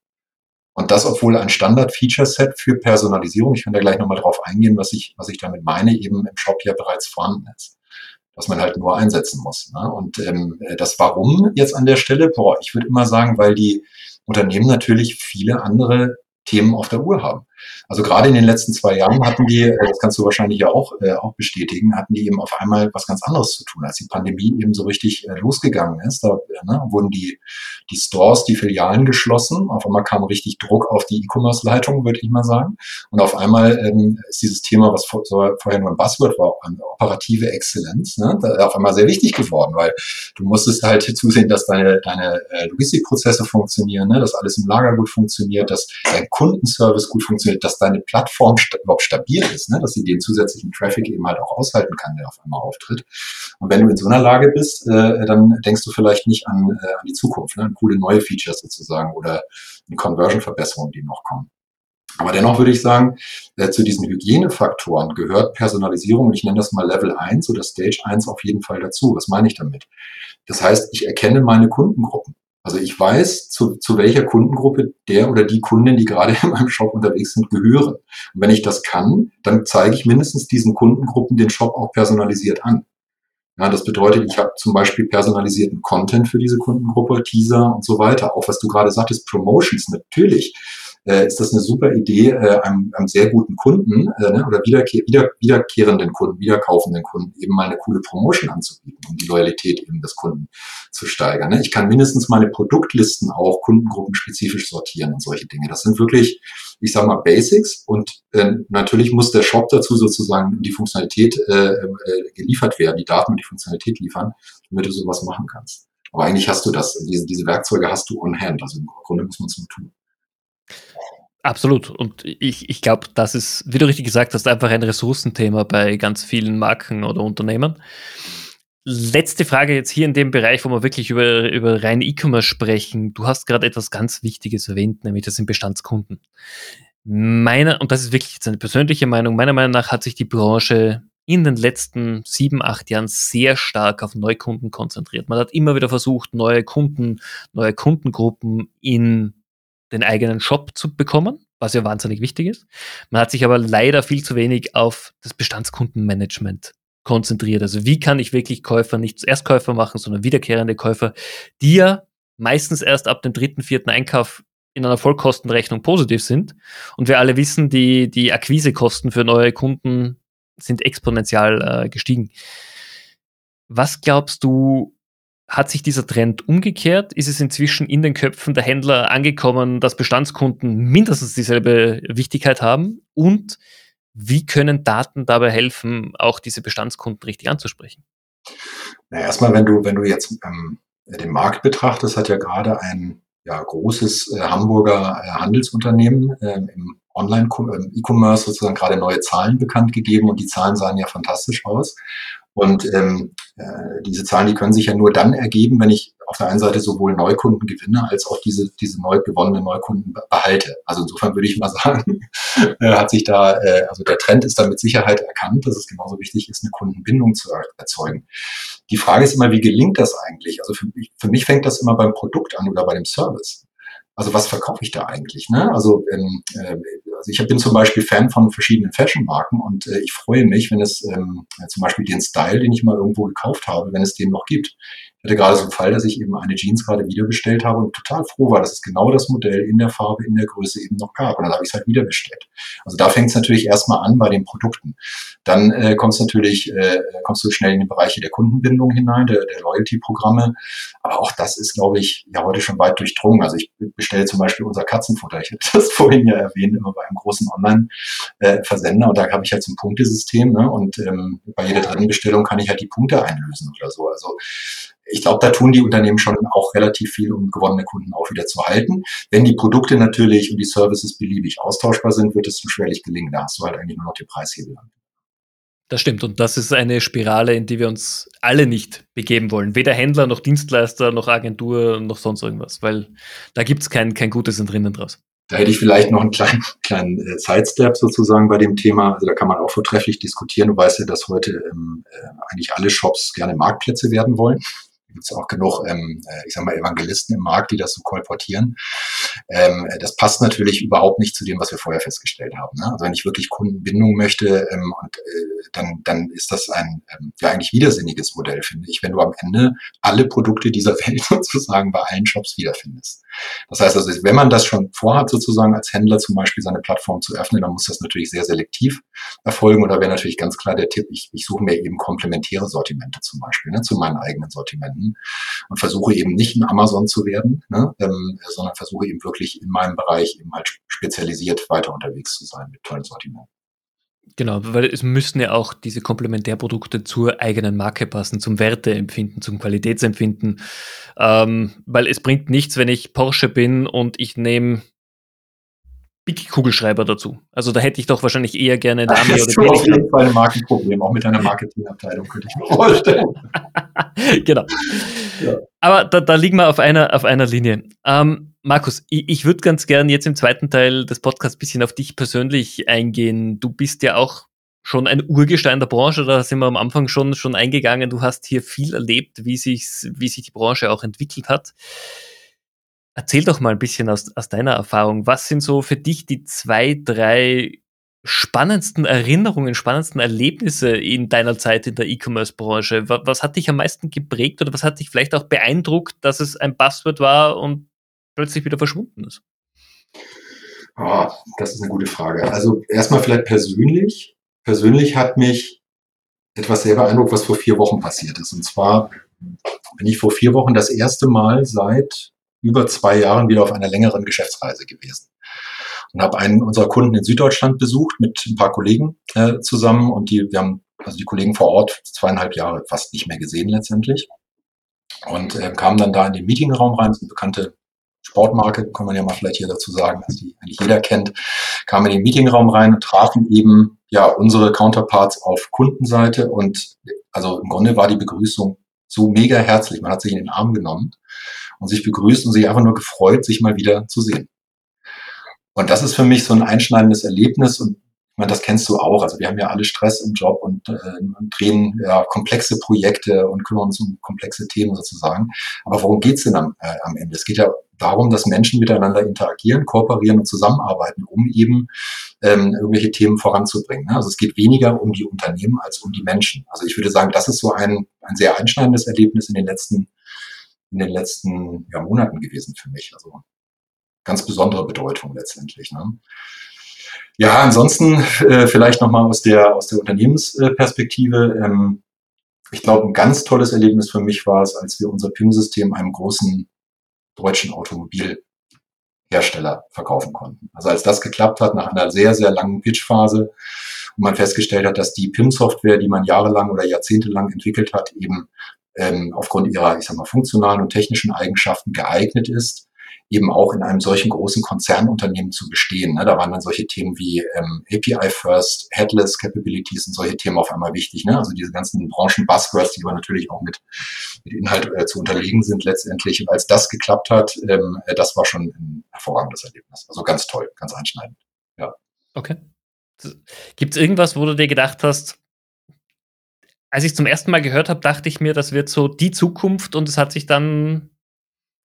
S3: Und das, obwohl ein Standard-Feature-Set für Personalisierung, ich kann da gleich nochmal drauf eingehen, was ich, was ich damit meine, eben im Shop ja bereits vorhanden ist was man halt nur einsetzen muss. Ne? Und ähm, das Warum jetzt an der Stelle, boah, ich würde immer sagen, weil die Unternehmen natürlich viele andere Themen auf der Uhr haben. Also gerade in den letzten zwei Jahren hatten die, äh, das kannst du wahrscheinlich ja auch, äh, auch bestätigen, hatten die eben auf einmal was ganz anderes zu tun, als die Pandemie eben so richtig äh, losgegangen ist. Da ne, wurden die, die Stores, die Filialen geschlossen. Auf einmal kam richtig Druck auf die E-Commerce-Leitung, würde ich mal sagen. Und auf einmal ähm, ist dieses Thema, was vor, so, vorher nur ein Buzzword war, operative Exzellenz, ne, auf einmal sehr wichtig geworden, weil du musstest halt zusehen, dass deine, deine äh, Logistikprozesse funktionieren, ne, dass alles im Lager gut funktioniert, dass dein Kundenservice gut funktioniert, dass deine Plattform st überhaupt stabil ist, ne? dass sie den zusätzlichen Traffic eben halt auch aushalten kann, der auf einmal auftritt. Und wenn du in so einer Lage bist, äh, dann denkst du vielleicht nicht an, äh, an die Zukunft, ne? an coole neue Features sozusagen oder eine Conversion-Verbesserung, die noch kommen. Aber dennoch würde ich sagen, äh, zu diesen Hygienefaktoren gehört Personalisierung, und ich nenne das mal Level 1 oder Stage 1 auf jeden Fall dazu. Was meine ich damit? Das heißt, ich erkenne meine Kundengruppen. Also ich weiß, zu, zu welcher Kundengruppe der oder die Kunden, die gerade <laughs> in meinem Shop unterwegs sind, gehören. Und wenn ich das kann, dann zeige ich mindestens diesen Kundengruppen den Shop auch personalisiert an. Ja, das bedeutet, ich habe zum Beispiel personalisierten Content für diese Kundengruppe, Teaser und so weiter. Auch was du gerade sagtest, Promotions, natürlich äh, ist das eine super Idee, äh, einem, einem sehr guten Kunden äh, ne, oder wiederkehr, wieder, wiederkehrenden Kunden, wiederkaufenden Kunden eben mal eine coole Promotion anzubieten, um die Loyalität eben des Kunden zu steigern. Ne? Ich kann mindestens meine Produktlisten auch kundengruppenspezifisch sortieren und solche Dinge. Das sind wirklich, ich sage mal, Basics und äh, natürlich muss der Shop dazu sozusagen die Funktionalität äh, äh, geliefert werden, die Daten und die Funktionalität liefern, damit du sowas machen kannst. Aber eigentlich hast du das, diese, diese Werkzeuge hast du on hand. Also im Grunde muss man es nur tun.
S1: Absolut. Und ich, ich glaube, das ist, wie du richtig gesagt hast, einfach ein Ressourcenthema bei ganz vielen Marken oder Unternehmen. Letzte Frage jetzt hier in dem Bereich, wo wir wirklich über, über rein E-Commerce sprechen. Du hast gerade etwas ganz Wichtiges erwähnt, nämlich das sind Bestandskunden. Meiner, und das ist wirklich jetzt eine persönliche Meinung, meiner Meinung nach hat sich die Branche in den letzten sieben, acht Jahren sehr stark auf Neukunden konzentriert. Man hat immer wieder versucht, neue Kunden, neue Kundengruppen in den eigenen Shop zu bekommen, was ja wahnsinnig wichtig ist. Man hat sich aber leider viel zu wenig auf das Bestandskundenmanagement konzentriert. Also wie kann ich wirklich Käufer nicht Erstkäufer machen, sondern wiederkehrende Käufer, die ja meistens erst ab dem dritten, vierten Einkauf in einer Vollkostenrechnung positiv sind. Und wir alle wissen, die, die Akquisekosten für neue Kunden sind exponentiell äh, gestiegen. Was glaubst du, hat sich dieser Trend umgekehrt? Ist es inzwischen in den Köpfen der Händler angekommen, dass Bestandskunden mindestens dieselbe Wichtigkeit haben? Und wie können Daten dabei helfen, auch diese Bestandskunden richtig anzusprechen?
S3: Na, erstmal, wenn du, wenn du jetzt ähm, den Markt betrachtest, hat ja gerade ein ja, großes äh, Hamburger äh, Handelsunternehmen äh, im Online-E-Commerce sozusagen gerade neue Zahlen bekannt gegeben und die Zahlen sahen ja fantastisch aus. Und ähm, äh, diese Zahlen, die können sich ja nur dann ergeben, wenn ich auf der einen Seite sowohl Neukunden gewinne, als auch diese, diese neu gewonnenen Neukunden behalte. Also insofern würde ich mal <laughs> sagen, äh, hat sich da, äh, also der Trend ist da mit Sicherheit erkannt, dass es genauso wichtig ist, eine Kundenbindung zu erzeugen. Die Frage ist immer, wie gelingt das eigentlich? Also für mich, für mich fängt das immer beim Produkt an oder bei dem Service. Also was verkaufe ich da eigentlich? Ne? Also, ähm, äh, also ich bin zum Beispiel Fan von verschiedenen Fashion-Marken und äh, ich freue mich, wenn es ähm, zum Beispiel den Style, den ich mal irgendwo gekauft habe, wenn es den noch gibt. Ich hatte gerade so einen Fall, dass ich eben eine Jeans gerade wieder bestellt habe und total froh war, dass es genau das Modell in der Farbe, in der Größe eben noch gab. Und dann habe ich es halt wieder bestellt. Also da fängt es natürlich erstmal an bei den Produkten. Dann äh, kommst natürlich, äh, kommst du schnell in die Bereiche der Kundenbindung hinein, der, der Loyalty-Programme. Aber auch das ist, glaube ich, ja heute schon weit durchdrungen. Also ich bestelle zum Beispiel unser Katzenfutter. Ich hatte das <laughs> vorhin ja erwähnt, immer bei einem großen Online-Versender. Und da habe ich halt so ein Punktesystem. Ne? Und ähm, bei jeder dritten Bestellung kann ich halt die Punkte einlösen oder so. Also ich glaube, da tun die Unternehmen schon auch relativ viel, um gewonnene Kunden auch wieder zu halten. Wenn die Produkte natürlich und die Services beliebig austauschbar sind, wird es schwerlich gelingen. Da hast du halt eigentlich nur noch die Preishebel.
S1: Das stimmt. Und das ist eine Spirale, in die wir uns alle nicht begeben wollen. Weder Händler noch Dienstleister noch Agentur noch sonst irgendwas, weil da gibt es kein, kein Gutes drinnen draus.
S3: Da hätte ich vielleicht noch einen kleinen, <laughs> kleinen äh, Sidestep sozusagen bei dem Thema. Also da kann man auch vortrefflich diskutieren. Du weißt ja, dass heute ähm, äh, eigentlich alle Shops gerne Marktplätze werden wollen gibt es auch genug, ähm, äh, ich sag mal, Evangelisten im Markt, die das so kolportieren. Ähm, das passt natürlich überhaupt nicht zu dem, was wir vorher festgestellt haben. Ne? Also wenn ich wirklich Kundenbindung möchte, ähm, und, äh, dann, dann ist das ein ähm, ja eigentlich widersinniges Modell, finde ich, wenn du am Ende alle Produkte dieser <laughs> Welt sozusagen bei allen Shops wiederfindest. Das heißt also, wenn man das schon vorhat, sozusagen als Händler zum Beispiel seine Plattform zu öffnen, dann muss das natürlich sehr selektiv erfolgen. Oder wäre natürlich ganz klar der Tipp, ich, ich suche mir eben komplementäre Sortimente zum Beispiel ne, zu meinen eigenen Sortimenten und versuche eben nicht ein Amazon zu werden, ne, ähm, sondern versuche eben wirklich in meinem Bereich eben halt spezialisiert weiter unterwegs zu sein mit tollen Sortimenten.
S1: Genau, weil es müssten ja auch diese Komplementärprodukte zur eigenen Marke passen, zum Werteempfinden, zum Qualitätsempfinden. Ähm, weil es bringt nichts, wenn ich Porsche bin und ich nehme Big Kugelschreiber dazu. Also da hätte ich doch wahrscheinlich eher gerne
S3: eine Ami oder du auf jeden Fall ein Markenproblem, auch mit einer Marketingabteilung könnte ich mir vorstellen. <laughs>
S1: genau. Ja. Aber da, da liegen wir auf einer, auf einer Linie. Ähm, Markus, ich, ich würde ganz gern jetzt im zweiten Teil des Podcasts ein bisschen auf dich persönlich eingehen. Du bist ja auch schon ein Urgestein der Branche, da sind wir am Anfang schon, schon eingegangen. Du hast hier viel erlebt, wie, sich's, wie sich die Branche auch entwickelt hat. Erzähl doch mal ein bisschen aus, aus deiner Erfahrung. Was sind so für dich die zwei, drei spannendsten Erinnerungen, spannendsten Erlebnisse in deiner Zeit in der E-Commerce-Branche? Was, was hat dich am meisten geprägt oder was hat dich vielleicht auch beeindruckt, dass es ein Buzzword war und plötzlich wieder verschwunden ist?
S3: Oh, das ist eine gute Frage. Also erstmal vielleicht persönlich. Persönlich hat mich etwas sehr beeindruckt, was vor vier Wochen passiert ist. Und zwar bin ich vor vier Wochen das erste Mal seit über zwei Jahren wieder auf einer längeren Geschäftsreise gewesen. Und habe einen unserer Kunden in Süddeutschland besucht mit ein paar Kollegen äh, zusammen und die, wir haben also die Kollegen vor Ort zweieinhalb Jahre fast nicht mehr gesehen letztendlich. Und äh, kamen dann da in den Meetingraum rein, das ist eine bekannte Sportmarke, kann man ja mal vielleicht hier dazu sagen, dass die eigentlich jeder kennt, kamen in den Meetingraum rein und trafen eben ja unsere Counterparts auf Kundenseite und also im Grunde war die Begrüßung so mega herzlich. Man hat sich in den Arm genommen und sich begrüßt und sich einfach nur gefreut, sich mal wieder zu sehen. Und das ist für mich so ein einschneidendes Erlebnis und ich meine, das kennst du auch. Also wir haben ja alle Stress im Job und, äh, drehen ja, komplexe Projekte und kümmern uns um komplexe Themen sozusagen. Aber worum geht's denn am, äh, am Ende? Es geht ja darum, dass Menschen miteinander interagieren, kooperieren und zusammenarbeiten, um eben ähm, irgendwelche Themen voranzubringen. Ne? Also es geht weniger um die Unternehmen als um die Menschen. Also ich würde sagen, das ist so ein, ein sehr einschneidendes Erlebnis in den letzten in den letzten ja, Monaten gewesen für mich. Also ganz besondere Bedeutung letztendlich. Ne? Ja, ansonsten äh, vielleicht nochmal aus der, aus der Unternehmensperspektive. Ähm, ich glaube, ein ganz tolles Erlebnis für mich war es, als wir unser PIM-System einem großen deutschen Automobilhersteller verkaufen konnten. Also als das geklappt hat nach einer sehr, sehr langen Pitchphase und man festgestellt hat, dass die PIM-Software, die man jahrelang oder jahrzehntelang entwickelt hat, eben ähm, aufgrund ihrer, ich sag mal, funktionalen und technischen Eigenschaften geeignet ist, eben auch in einem solchen großen Konzernunternehmen zu bestehen. Ne? Da waren dann solche Themen wie ähm, API First, Headless Capabilities und solche Themen auf einmal wichtig. Ne? Also diese ganzen Branchen-Buzzwords, die aber natürlich auch mit, mit Inhalt äh, zu unterlegen sind letztendlich. Und als das geklappt hat, ähm, äh, das war schon ein hervorragendes Erlebnis. Also ganz toll, ganz einschneidend. Ja.
S1: Okay. Gibt es irgendwas, wo du dir gedacht hast, als ich zum ersten Mal gehört habe, dachte ich mir, das wird so die Zukunft und es hat sich dann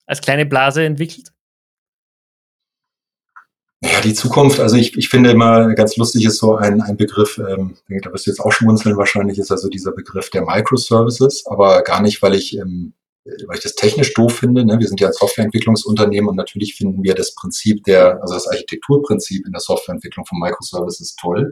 S1: als kleine Blase entwickelt?
S3: Ja, die Zukunft, also ich, ich finde immer ganz lustig ist so ein, ein Begriff, ähm, da wirst du jetzt auch schmunzeln wahrscheinlich, ist also dieser Begriff der Microservices, aber gar nicht, weil ich, ähm, weil ich das technisch doof finde. Ne? Wir sind ja ein Softwareentwicklungsunternehmen und natürlich finden wir das Prinzip der, also das Architekturprinzip in der Softwareentwicklung von Microservices toll.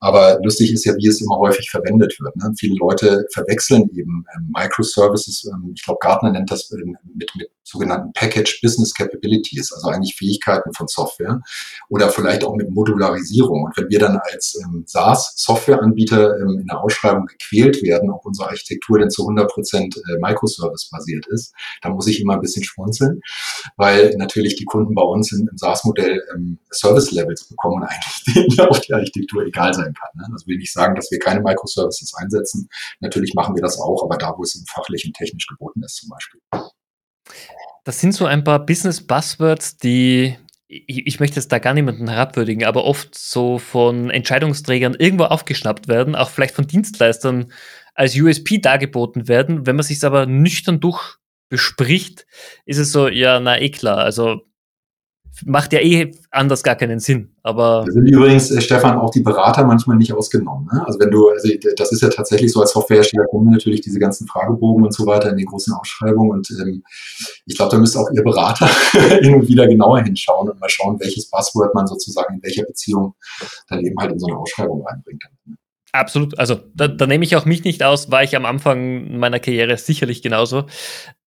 S3: Aber lustig ist ja, wie es immer häufig verwendet wird. Ne? Viele Leute verwechseln eben ähm, Microservices, ähm, ich glaube Gartner nennt das ähm, mit, mit sogenannten Package Business Capabilities, also eigentlich Fähigkeiten von Software oder vielleicht auch mit Modularisierung. Und wenn wir dann als ähm, SaaS-Softwareanbieter ähm, in der Ausschreibung gequält werden, ob unsere Architektur denn zu 100 Prozent äh, Microservice-basiert ist, dann muss ich immer ein bisschen schmunzeln, weil natürlich die Kunden bei uns im, SaaS-Modell ähm, Service-Levels bekommen und eigentlich <laughs> denen auch die Architektur egal sein kann. Ne? Das will nicht sagen, dass wir keine Microservices einsetzen. Natürlich machen wir das auch, aber da, wo es eben fachlich und technisch geboten ist zum Beispiel.
S1: Das sind so ein paar Business-Buzzwords, die ich, ich, möchte jetzt da gar niemanden herabwürdigen, aber oft so von Entscheidungsträgern irgendwo aufgeschnappt werden, auch vielleicht von Dienstleistern als USP dargeboten werden. Wenn man sich aber nüchtern durch bespricht, ist es so, ja, na eh klar. Also macht ja eh anders gar keinen Sinn. Aber
S3: da sind übrigens, äh, Stefan, auch die Berater manchmal nicht ausgenommen. Ne? Also wenn du, also das ist ja tatsächlich so, als Softwarehersteller kommen natürlich diese ganzen Fragebogen und so weiter in die großen Ausschreibungen und ähm, ich glaube, da müsste auch ihr Berater <laughs> hin und wieder genauer hinschauen und mal schauen, welches Passwort man sozusagen in welcher Beziehung dann eben halt in so eine Ausschreibung reinbringt.
S1: Absolut. Also da, da nehme ich auch mich nicht aus, war ich am Anfang meiner Karriere sicherlich genauso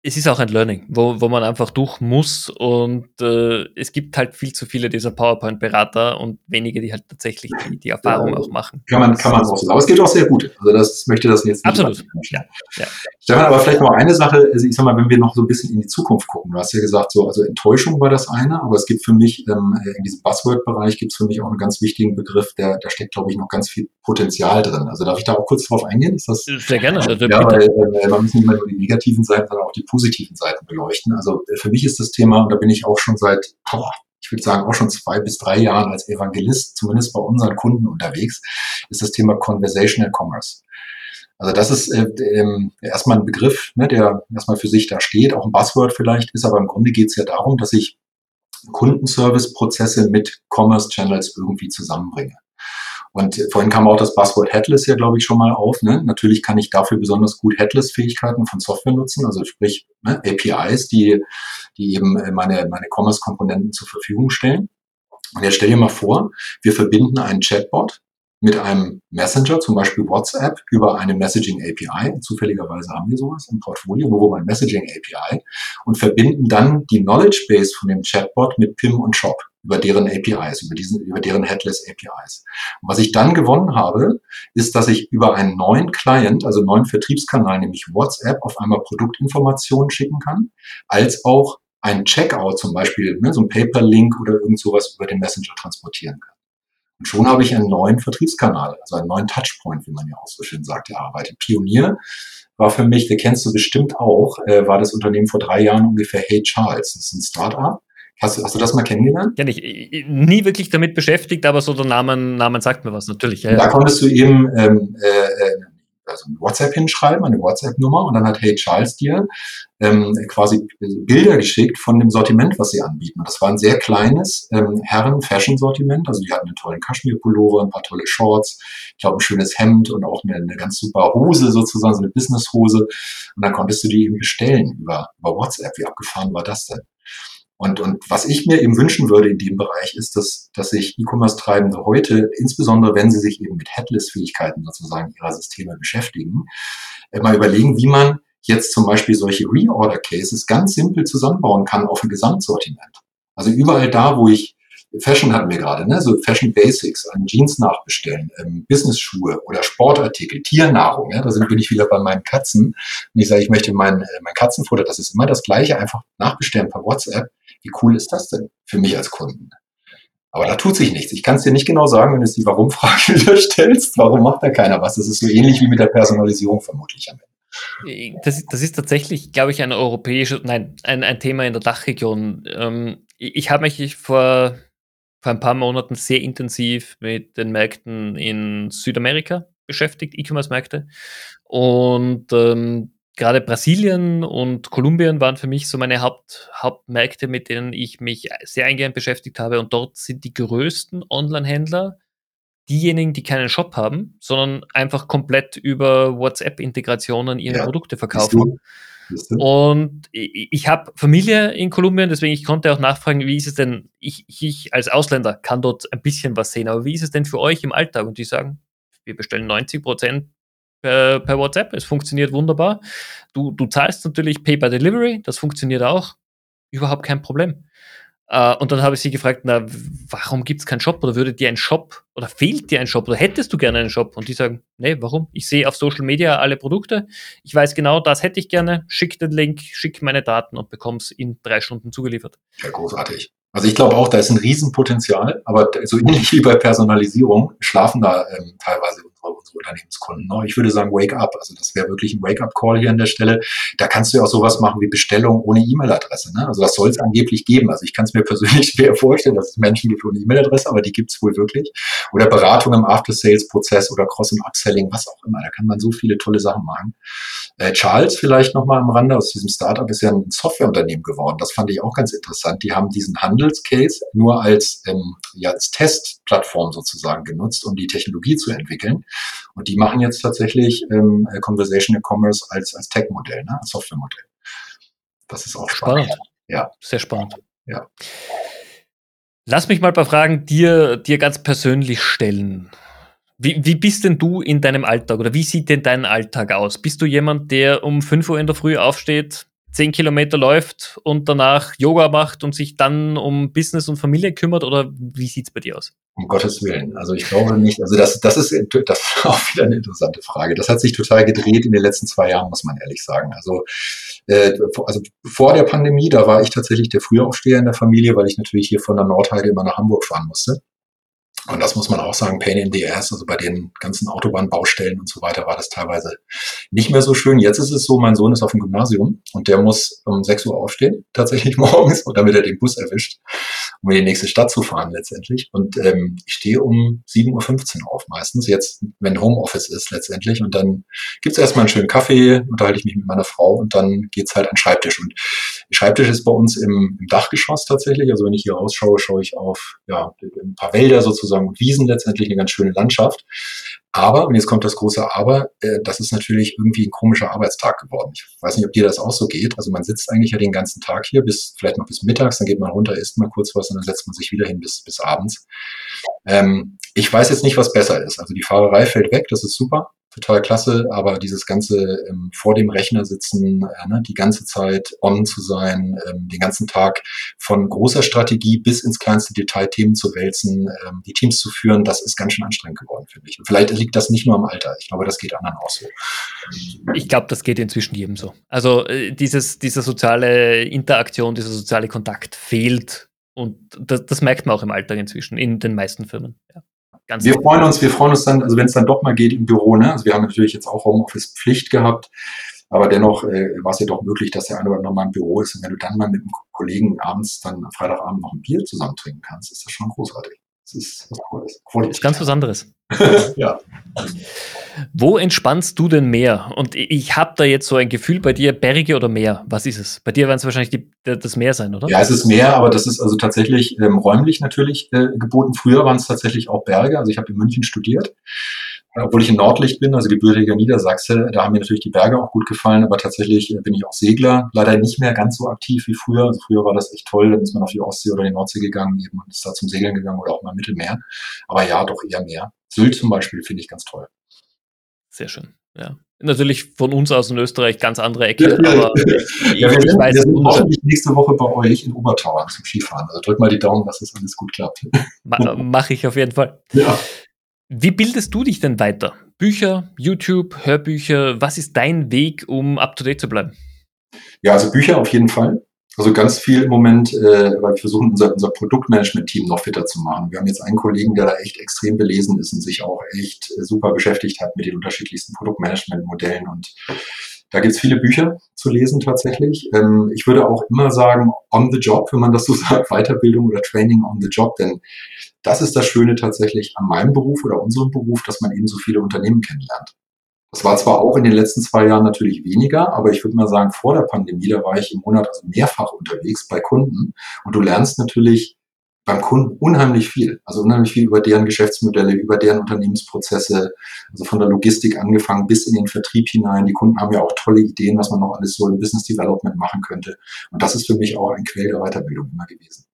S1: es ist auch ein Learning, wo, wo man einfach durch muss und äh, es gibt halt viel zu viele dieser PowerPoint-Berater und wenige, die halt tatsächlich die, die Erfahrung ja, auch machen.
S3: Kann man, kann man auch so sagen. Aber es geht auch sehr gut. Also das möchte das jetzt
S1: nicht Absolut. Ja,
S3: ja. Stefan, aber vielleicht noch eine Sache, also ich sag mal, wenn wir noch so ein bisschen in die Zukunft gucken, du hast ja gesagt, so, also Enttäuschung war das eine, aber es gibt für mich, ähm, in diesem Buzzword-Bereich gibt es für mich auch einen ganz wichtigen Begriff, der, da steckt, glaube ich, noch ganz viel Potenzial drin. Also darf ich da auch kurz drauf eingehen? Ist das,
S1: Sehr gerne. Also,
S3: ja, weil äh, man muss nicht immer nur die negativen Seiten, sondern auch die positiven Seiten beleuchten. Also äh, für mich ist das Thema, und da bin ich auch schon seit, boah, ich würde sagen, auch schon zwei bis drei Jahren als Evangelist, zumindest bei unseren Kunden unterwegs, ist das Thema Conversational Commerce. Also das ist äh, ähm, erstmal ein Begriff, ne, der erstmal für sich da steht, auch ein Buzzword vielleicht ist, aber im Grunde geht es ja darum, dass ich Kundenservice-Prozesse mit Commerce-Channels irgendwie zusammenbringe. Und vorhin kam auch das Buzzword Headless ja, glaube ich, schon mal auf. Ne? Natürlich kann ich dafür besonders gut Headless-Fähigkeiten von Software nutzen, also sprich ne, APIs, die, die eben äh, meine, meine Commerce-Komponenten zur Verfügung stellen. Und jetzt stell dir mal vor, wir verbinden einen Chatbot mit einem Messenger, zum Beispiel WhatsApp, über eine Messaging API. Zufälligerweise haben wir sowas im Portfolio, nur ein Messaging API und verbinden dann die Knowledge Base von dem Chatbot mit PIM und Shop über deren APIs, über diesen, über deren Headless APIs. Und was ich dann gewonnen habe, ist, dass ich über einen neuen Client, also neuen Vertriebskanal, nämlich WhatsApp, auf einmal Produktinformationen schicken kann, als auch ein Checkout zum Beispiel, ne, so ein Paper-Link oder irgend sowas über den Messenger transportieren kann. Und schon habe ich einen neuen Vertriebskanal, also einen neuen Touchpoint, wie man ja auch so schön sagt, erarbeitet. Pionier war für mich, der kennst du bestimmt auch, äh, war das Unternehmen vor drei Jahren ungefähr Hey Charles. Das ist ein Startup. Hast du, hast du das mal kennengelernt?
S1: Ja, nicht. Nie wirklich damit beschäftigt, aber so der Name, Namen sagt mir was, natürlich. Ja,
S3: da konntest du eben ähm, äh, äh also ein WhatsApp hinschreiben, eine WhatsApp-Nummer und dann hat Hey Charles dir ähm, quasi Bilder geschickt von dem Sortiment, was sie anbieten. Und das war ein sehr kleines ähm, Herren-Fashion-Sortiment. Also die hatten einen tollen Kaschmir-Pullover, ein paar tolle Shorts, ich glaube ein schönes Hemd und auch eine, eine ganz super Hose sozusagen, so eine Business-Hose. Und dann konntest du die eben bestellen über, über WhatsApp. Wie abgefahren war das denn? Und, und was ich mir eben wünschen würde in dem Bereich ist, dass, dass sich E-Commerce-Treibende heute, insbesondere wenn sie sich eben mit Headless-Fähigkeiten sozusagen ihrer Systeme beschäftigen, äh, mal überlegen, wie man jetzt zum Beispiel solche Reorder-Cases ganz simpel zusammenbauen kann auf ein Gesamtsortiment. Also überall da, wo ich Fashion hatten wir gerade, ne? so Fashion Basics, an Jeans nachbestellen, ähm, Business-Schuhe oder Sportartikel, Tiernahrung. Ja? Da sind, bin ich wieder bei meinen Katzen. Und ich sage, ich möchte mein, äh, mein Katzenfutter, das ist immer das gleiche, einfach nachbestellen per WhatsApp. Wie cool ist das denn für mich als Kunden? Aber da tut sich nichts. Ich kann es dir nicht genau sagen, wenn du die Warum-Frage <laughs> wieder stellst. Warum macht da keiner was? Das ist so ähnlich wie mit der Personalisierung vermutlich am
S1: Ende. Das, das ist tatsächlich, glaube ich, ein europäisches, nein, ein, ein Thema in der Dachregion. Ähm, ich, ich habe mich vor vor ein paar Monaten sehr intensiv mit den Märkten in Südamerika beschäftigt, E-Commerce-Märkte. Und ähm, gerade Brasilien und Kolumbien waren für mich so meine Haupt, Hauptmärkte, mit denen ich mich sehr eingehend beschäftigt habe. Und dort sind die größten Online-Händler diejenigen, die keinen Shop haben, sondern einfach komplett über WhatsApp-Integrationen ihre ja, Produkte verkaufen. Und ich, ich habe Familie in Kolumbien, deswegen ich konnte auch nachfragen, wie ist es denn, ich, ich als Ausländer kann dort ein bisschen was sehen, aber wie ist es denn für euch im Alltag? Und die sagen, wir bestellen 90 Prozent per, per, WhatsApp, es funktioniert wunderbar. Du, du zahlst natürlich Pay by Delivery, das funktioniert auch, überhaupt kein Problem. Uh, und dann habe ich sie gefragt, na, warum gibt es keinen Shop oder würde dir ein Shop oder fehlt dir ein Shop oder hättest du gerne einen Shop? Und die sagen, nee, warum? Ich sehe auf Social Media alle Produkte, ich weiß genau, das hätte ich gerne, schick den Link, schick meine Daten und bekomm's in drei Stunden zugeliefert.
S3: Ja, großartig. Also ich glaube auch, da ist ein Riesenpotenzial, aber so ähnlich wie bei Personalisierung schlafen da ähm, teilweise unsere, Unternehmenskunden. Ne? Ich würde sagen, wake up. Also das wäre wirklich ein Wake-up-Call hier an der Stelle. Da kannst du ja auch sowas machen wie Bestellung ohne E-Mail-Adresse. Ne? Also das soll es angeblich geben. Also ich kann es mir <laughs> persönlich schwer vorstellen, dass es Menschen gibt ohne E-Mail-Adresse, aber die gibt es wohl wirklich. Oder Beratung im After-Sales-Prozess oder Cross- und Upselling, was auch immer. Da kann man so viele tolle Sachen machen. Äh, Charles vielleicht nochmal am Rande aus diesem Startup ist ja ein Softwareunternehmen geworden. Das fand ich auch ganz interessant. Die haben diesen Handelscase nur als, ähm, ja, als Testplattform sozusagen genutzt, um die Technologie zu entwickeln. Und die machen jetzt tatsächlich ähm, äh, Conversational Commerce als, als Tech-Modell, ne? als Software-Modell. Das ist auch spannend. spannend.
S1: Ja. Sehr spannend. Ja. Lass mich mal ein paar Fragen dir, dir ganz persönlich stellen. Wie, wie bist denn du in deinem Alltag oder wie sieht denn dein Alltag aus? Bist du jemand, der um 5 Uhr in der Früh aufsteht, zehn Kilometer läuft und danach Yoga macht und sich dann um Business und Familie kümmert oder wie sieht's bei dir aus?
S3: Um Gottes Willen. Also ich glaube nicht, also das, das ist das ist <laughs> auch wieder eine interessante Frage. Das hat sich total gedreht in den letzten zwei Jahren, muss man ehrlich sagen. Also, äh, also vor der Pandemie, da war ich tatsächlich der Frühaufsteher in der Familie, weil ich natürlich hier von der Nordheide immer nach Hamburg fahren musste. Und das muss man auch sagen, Pain in the Ass, also bei den ganzen Autobahnbaustellen und so weiter war das teilweise nicht mehr so schön. Jetzt ist es so, mein Sohn ist auf dem Gymnasium und der muss um 6 Uhr aufstehen, <laughs> tatsächlich morgens, damit er den Bus erwischt, um in die nächste Stadt zu fahren letztendlich. Und ähm, ich stehe um 7.15 Uhr auf meistens, jetzt, wenn Homeoffice ist letztendlich. Und dann gibt's erstmal einen schönen Kaffee, unterhalte ich mich mit meiner Frau und dann geht's halt an Schreibtisch. Und Schreibtisch ist bei uns im, im Dachgeschoss tatsächlich. Also wenn ich hier rausschaue, schaue ich auf ja, ein paar Wälder sozusagen und Wiesen letztendlich, eine ganz schöne Landschaft. Aber, und jetzt kommt das große Aber, äh, das ist natürlich irgendwie ein komischer Arbeitstag geworden. Ich weiß nicht, ob dir das auch so geht. Also man sitzt eigentlich ja den ganzen Tag hier, bis vielleicht noch bis mittags, dann geht man runter, isst mal kurz was und dann setzt man sich wieder hin bis, bis abends. Ähm, ich weiß jetzt nicht, was besser ist. Also die Fahrerei fällt weg, das ist super total klasse, aber dieses ganze ähm, vor dem Rechner sitzen, äh, ne, die ganze Zeit on zu sein, ähm, den ganzen Tag von großer Strategie bis ins kleinste Detail Themen zu wälzen, ähm, die Teams zu führen, das ist ganz schön anstrengend geworden für mich. Und vielleicht liegt das nicht nur am Alter, ich glaube, das geht anderen auch so.
S1: Ich glaube, das geht inzwischen jedem so. Also äh, dieses, diese soziale Interaktion, dieser soziale Kontakt fehlt und das, das merkt man auch im Alltag inzwischen, in den meisten Firmen. Ja.
S3: Ganz wir freuen uns, wir freuen uns dann, also wenn es dann doch mal geht im Büro, ne? Also wir haben natürlich jetzt auch Homeoffice-Pflicht gehabt, aber dennoch äh, war es ja doch möglich, dass der eine oder andere mal im Büro ist. Und wenn du dann mal mit einem Kollegen abends, dann am Freitagabend noch ein Bier zusammen trinken kannst, ist das schon großartig. Das ist was
S1: Tolles. Das ist ganz was anderes. <laughs>
S3: ja.
S1: Wo entspannst du denn mehr? Und ich habe da jetzt so ein Gefühl bei dir, Berge oder Meer? Was ist es? Bei dir werden es wahrscheinlich die, das Meer sein, oder?
S3: Ja, es ist Meer, aber das ist also tatsächlich ähm, räumlich natürlich äh, geboten. Früher waren es tatsächlich auch Berge. Also ich habe in München studiert obwohl ich in Nordlicht bin, also gebürtiger Niedersachse, da haben mir natürlich die Berge auch gut gefallen, aber tatsächlich äh, bin ich auch Segler, leider nicht mehr ganz so aktiv wie früher. Also früher war das echt toll, dann ist man auf die Ostsee oder die Nordsee gegangen eben und ist da zum Segeln gegangen oder auch mal Mittelmeer. Aber ja, doch eher mehr. Sylt zum Beispiel finde ich ganz toll.
S1: Sehr schön, ja. Natürlich von uns aus in Österreich ganz andere Ecke,
S3: ja, aber ja, ich, wir, ich weiß, wir sind hoffentlich nächste Woche bei euch in Obertauern zum Skifahren. Also drück mal die Daumen, dass das alles gut klappt. <laughs>
S1: Mache ich auf jeden Fall.
S3: Ja.
S1: Wie bildest du dich denn weiter? Bücher, YouTube, Hörbücher, was ist dein Weg, um up-to-date zu bleiben?
S3: Ja, also Bücher auf jeden Fall. Also ganz viel im Moment, äh, weil wir versuchen, unser, unser Produktmanagement-Team noch fitter zu machen. Wir haben jetzt einen Kollegen, der da echt extrem belesen ist und sich auch echt äh, super beschäftigt hat mit den unterschiedlichsten Produktmanagement-Modellen. Und da gibt's viele Bücher zu lesen tatsächlich. Ähm, ich würde auch immer sagen, on the job, wenn man das so <laughs> sagt, Weiterbildung oder Training on the job, denn das ist das Schöne tatsächlich an meinem Beruf oder unserem Beruf, dass man eben so viele Unternehmen kennenlernt. Das war zwar auch in den letzten zwei Jahren natürlich weniger, aber ich würde mal sagen, vor der Pandemie, da war ich im Monat also mehrfach unterwegs bei Kunden und du lernst natürlich beim Kunden unheimlich viel. Also unheimlich viel über deren Geschäftsmodelle, über deren Unternehmensprozesse, also von der Logistik angefangen bis in den Vertrieb hinein. Die Kunden haben ja auch tolle Ideen, was man noch alles so im Business Development machen könnte. Und das ist für mich auch ein Quell der Weiterbildung immer gewesen.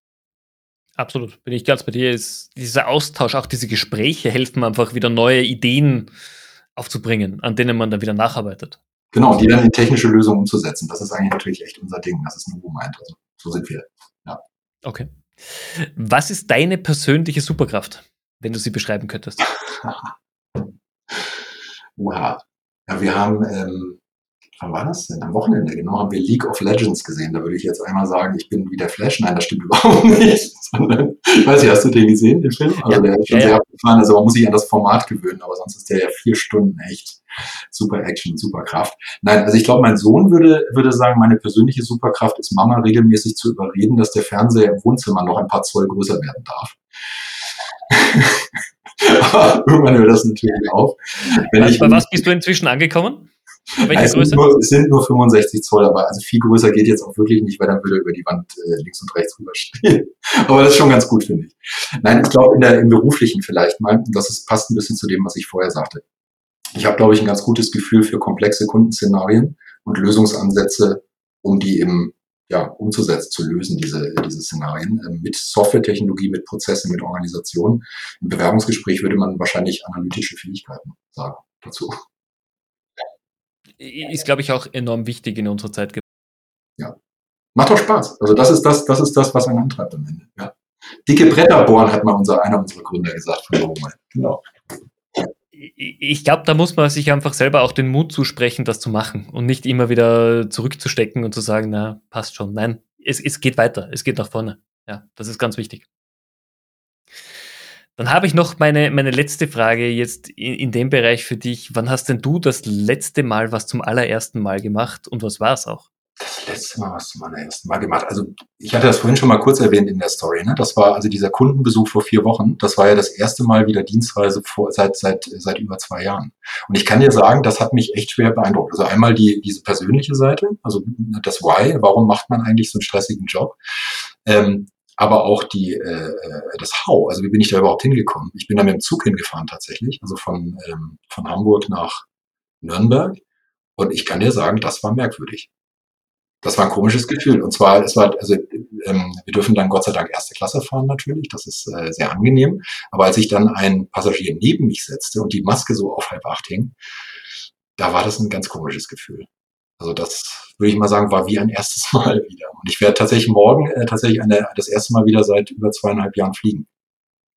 S1: Absolut, bin ich ganz bei dir. Ist dieser Austausch, auch diese Gespräche helfen einfach wieder neue Ideen aufzubringen, an denen man dann wieder nacharbeitet.
S3: Genau, die dann in technische Lösungen umzusetzen. Das ist eigentlich natürlich echt unser Ding. Das ist Nuvo meint. Also so sind wir. Ja.
S1: Okay. Was ist deine persönliche Superkraft, wenn du sie beschreiben könntest? <laughs>
S3: Oha. Ja, wir haben ähm, wann war das denn? Am Wochenende, genau, haben wir League of Legends gesehen. Da würde ich jetzt einmal sagen, ich bin wie der Flash. Nein, das stimmt <laughs> überhaupt nicht. Sondern, ich weiß nicht, hast du den gesehen, den Film? Also ja, der ist schon ja, sehr abgefahren. Also man muss sich an das Format gewöhnen, aber sonst ist der ja vier Stunden echt super Action, super Kraft. Nein, also ich glaube, mein Sohn würde, würde sagen, meine persönliche Superkraft ist, Mama regelmäßig zu überreden, dass der Fernseher im Wohnzimmer noch ein paar Zoll größer werden darf. <laughs> aber irgendwann hört das natürlich auf.
S1: Wenn was, ich, bei was bist du inzwischen angekommen?
S3: Welche es Größe? Sind nur, es sind nur 65 Zoll, aber also viel größer geht jetzt auch wirklich nicht, weil dann würde er über die Wand äh, links und rechts rüberstehen. <laughs> aber das ist schon ganz gut, finde ich. Nein, ich glaube in der im beruflichen vielleicht mal, und das ist, passt ein bisschen zu dem, was ich vorher sagte. Ich habe, glaube ich, ein ganz gutes Gefühl für komplexe Kundenszenarien und Lösungsansätze, um die eben ja, umzusetzen, zu lösen, diese, diese Szenarien, äh, mit Softwaretechnologie, mit Prozessen, mit Organisation. Im Bewerbungsgespräch würde man wahrscheinlich analytische Fähigkeiten sagen dazu
S1: ist, glaube ich, auch enorm wichtig in unserer Zeit
S3: Macht doch Spaß. Also das ist das, das ist das, was einen antreibt am Ende. Ja. Dicke Bretter bohren, hat mal unser, einer unserer Gründer gesagt von. Genau.
S1: Ich glaube, da muss man sich einfach selber auch den Mut zusprechen, das zu machen und nicht immer wieder zurückzustecken und zu sagen, na, passt schon. Nein, es, es geht weiter, es geht nach vorne. Ja, das ist ganz wichtig. Dann habe ich noch meine, meine letzte Frage jetzt in, in dem Bereich für dich. Wann hast denn du das letzte Mal was zum allerersten Mal gemacht und was war es auch?
S3: Das letzte Mal was zum allerersten Mal gemacht. Also ich hatte das vorhin schon mal kurz erwähnt in der Story. Ne? Das war also dieser Kundenbesuch vor vier Wochen. Das war ja das erste Mal wieder Dienstreise vor, seit, seit, seit über zwei Jahren. Und ich kann dir sagen, das hat mich echt schwer beeindruckt. Also einmal die, diese persönliche Seite, also das Why, warum macht man eigentlich so einen stressigen Job? Ähm, aber auch die, äh, das How, also wie bin ich da überhaupt hingekommen? Ich bin da mit dem Zug hingefahren tatsächlich, also von, ähm, von Hamburg nach Nürnberg. Und ich kann dir sagen, das war merkwürdig. Das war ein komisches Gefühl. Und zwar, es war, also ähm, wir dürfen dann Gott sei Dank erste Klasse fahren natürlich, das ist äh, sehr angenehm. Aber als ich dann ein Passagier neben mich setzte und die Maske so auf halb acht hing, da war das ein ganz komisches Gefühl. Also das würde ich mal sagen, war wie ein erstes <laughs> Mal wieder. Und ich werde tatsächlich morgen äh, tatsächlich eine, das erste Mal wieder seit über zweieinhalb Jahren fliegen.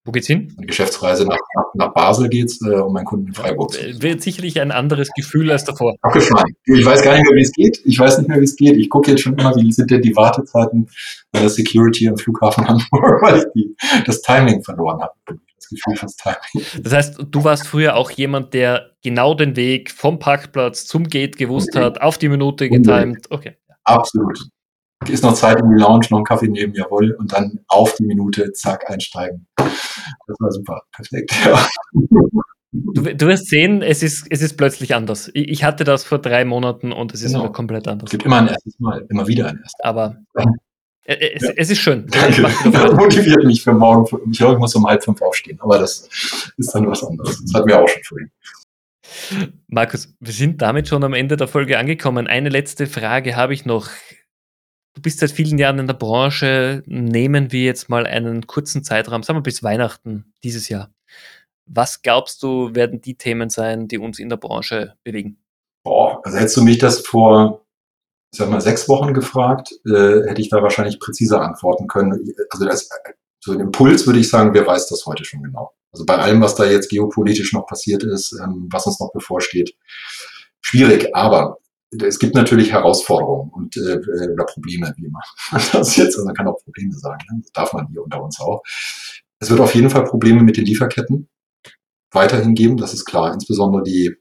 S1: Wo geht's hin?
S3: Eine Geschäftsreise nach, nach, nach Basel geht's, äh, um meinen Kunden in Freiburg.
S1: Wird sicherlich ein anderes Gefühl als davor.
S3: Abgefahren. Ich weiß gar nicht mehr, wie es geht. Ich weiß nicht mehr, wie es geht. Ich gucke jetzt schon immer, wie sind denn die Wartezeiten bei der Security am Flughafen <laughs> Hamburg, weil ich die, das Timing verloren habe. Gefühl fürs
S1: Timing. Das heißt, du warst früher auch jemand, der genau den Weg vom Parkplatz zum Gate gewusst okay. hat, auf die Minute getimt. Okay.
S3: Absolut. Ist noch Zeit in die Lounge, noch einen Kaffee nehmen, jawohl, und dann auf die Minute, zack, einsteigen. Das war super, perfekt. Ja. <laughs>
S1: Du, du, wirst sehen, es ist, es ist plötzlich anders. Ich hatte das vor drei Monaten und es ist genau. komplett anders.
S3: Es gibt immer ein erstes Mal, immer wieder ein erstes
S1: Mal. Aber äh, es, ja. es, ist schön.
S3: Danke. Das <laughs> motiviert mich für morgen. Ich glaube, ich muss um halb fünf aufstehen, aber das ist dann was anderes. Das hatten wir auch schon vorhin.
S1: Markus, wir sind damit schon am Ende der Folge angekommen. Eine letzte Frage habe ich noch. Du bist seit vielen Jahren in der Branche. Nehmen wir jetzt mal einen kurzen Zeitraum, sagen wir bis Weihnachten dieses Jahr. Was glaubst du, werden die Themen sein, die uns in der Branche bewegen?
S3: Boah, also hättest du mich das vor sag mal, sechs Wochen gefragt, äh, hätte ich da wahrscheinlich präziser antworten können. Also das, so ein Impuls würde ich sagen, wer weiß das heute schon genau. Also bei allem, was da jetzt geopolitisch noch passiert ist, ähm, was uns noch bevorsteht, schwierig. Aber es gibt natürlich Herausforderungen und äh, oder Probleme, wie immer. <laughs> Das jetzt, also man kann auch Probleme sagen, ne? das darf man hier unter uns auch. Es wird auf jeden Fall Probleme mit den Lieferketten weiterhin geben, das ist klar. Insbesondere die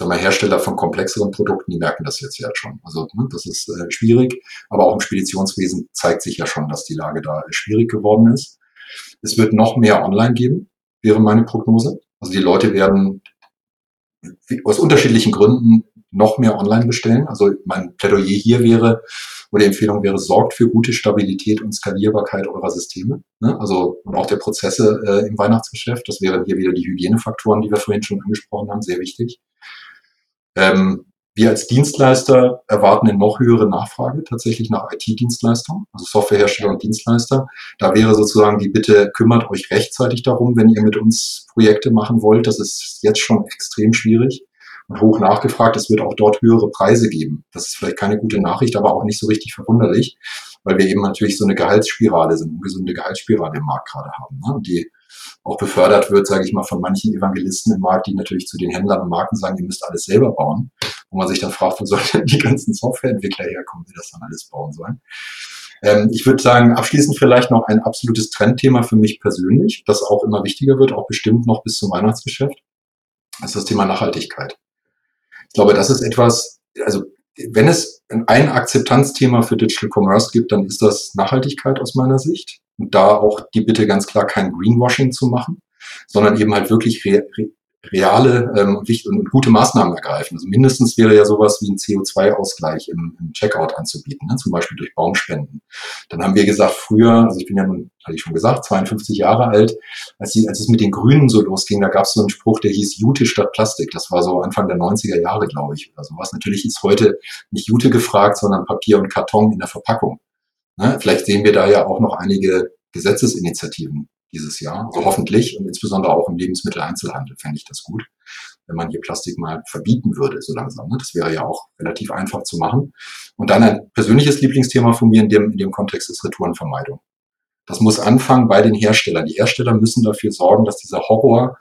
S3: sag mal, Hersteller von komplexeren Produkten, die merken das jetzt ja schon. Also ne, das ist äh, schwierig, aber auch im Speditionswesen zeigt sich ja schon, dass die Lage da schwierig geworden ist. Es wird noch mehr online geben, wäre meine Prognose. Also die Leute werden aus unterschiedlichen Gründen noch mehr online bestellen. Also mein Plädoyer hier wäre, oder Empfehlung wäre, sorgt für gute Stabilität und Skalierbarkeit eurer Systeme. Ne? Also und auch der Prozesse äh, im Weihnachtsgeschäft. Das wären hier wieder die Hygienefaktoren, die wir vorhin schon angesprochen haben, sehr wichtig. Ähm, wir als Dienstleister erwarten eine noch höhere Nachfrage tatsächlich nach IT-Dienstleistungen, also Softwarehersteller und Dienstleister. Da wäre sozusagen die Bitte, kümmert euch rechtzeitig darum, wenn ihr mit uns Projekte machen wollt. Das ist jetzt schon extrem schwierig und hoch nachgefragt. Es wird auch dort höhere Preise geben. Das ist vielleicht keine gute Nachricht, aber auch nicht so richtig verwunderlich, weil wir eben natürlich so eine Gehaltsspirale sind, ungesunde Gehaltsspirale im Markt gerade haben. Ne? Die auch befördert wird, sage ich mal, von manchen Evangelisten im Markt, die natürlich zu den Händlern und Marken sagen, ihr müsst alles selber bauen. Wo man sich dann fragt, wo sollen die ganzen Softwareentwickler herkommen, die das dann alles bauen sollen. Ähm, ich würde sagen, abschließend vielleicht noch ein absolutes Trendthema für mich persönlich, das auch immer wichtiger wird, auch bestimmt noch bis zum Weihnachtsgeschäft, ist das Thema Nachhaltigkeit. Ich glaube, das ist etwas, also wenn es ein Akzeptanzthema für Digital Commerce gibt, dann ist das Nachhaltigkeit aus meiner Sicht. Und da auch die Bitte ganz klar kein Greenwashing zu machen, sondern eben halt wirklich re reale ähm, und gute Maßnahmen ergreifen. Also mindestens wäre ja sowas wie ein CO2-Ausgleich im, im, Checkout anzubieten, ne? zum Beispiel durch Baumspenden. Dann haben wir gesagt, früher, also ich bin ja nun, hatte ich schon gesagt, 52 Jahre alt, als, die, als es mit den Grünen so losging, da gab es so einen Spruch, der hieß Jute statt Plastik. Das war so Anfang der 90er Jahre, glaube ich, oder sowas. Natürlich ist heute nicht Jute gefragt, sondern Papier und Karton in der Verpackung. Ne? Vielleicht sehen wir da ja auch noch einige Gesetzesinitiativen dieses Jahr. Also hoffentlich und insbesondere auch im Lebensmitteleinzelhandel fände ich das gut, wenn man hier Plastik mal verbieten würde, so langsam. Ne? Das wäre ja auch relativ einfach zu machen. Und dann ein persönliches Lieblingsthema von mir in dem, in dem Kontext ist Retourenvermeidung. Das muss anfangen bei den Herstellern. Die Hersteller müssen dafür sorgen, dass dieser Horror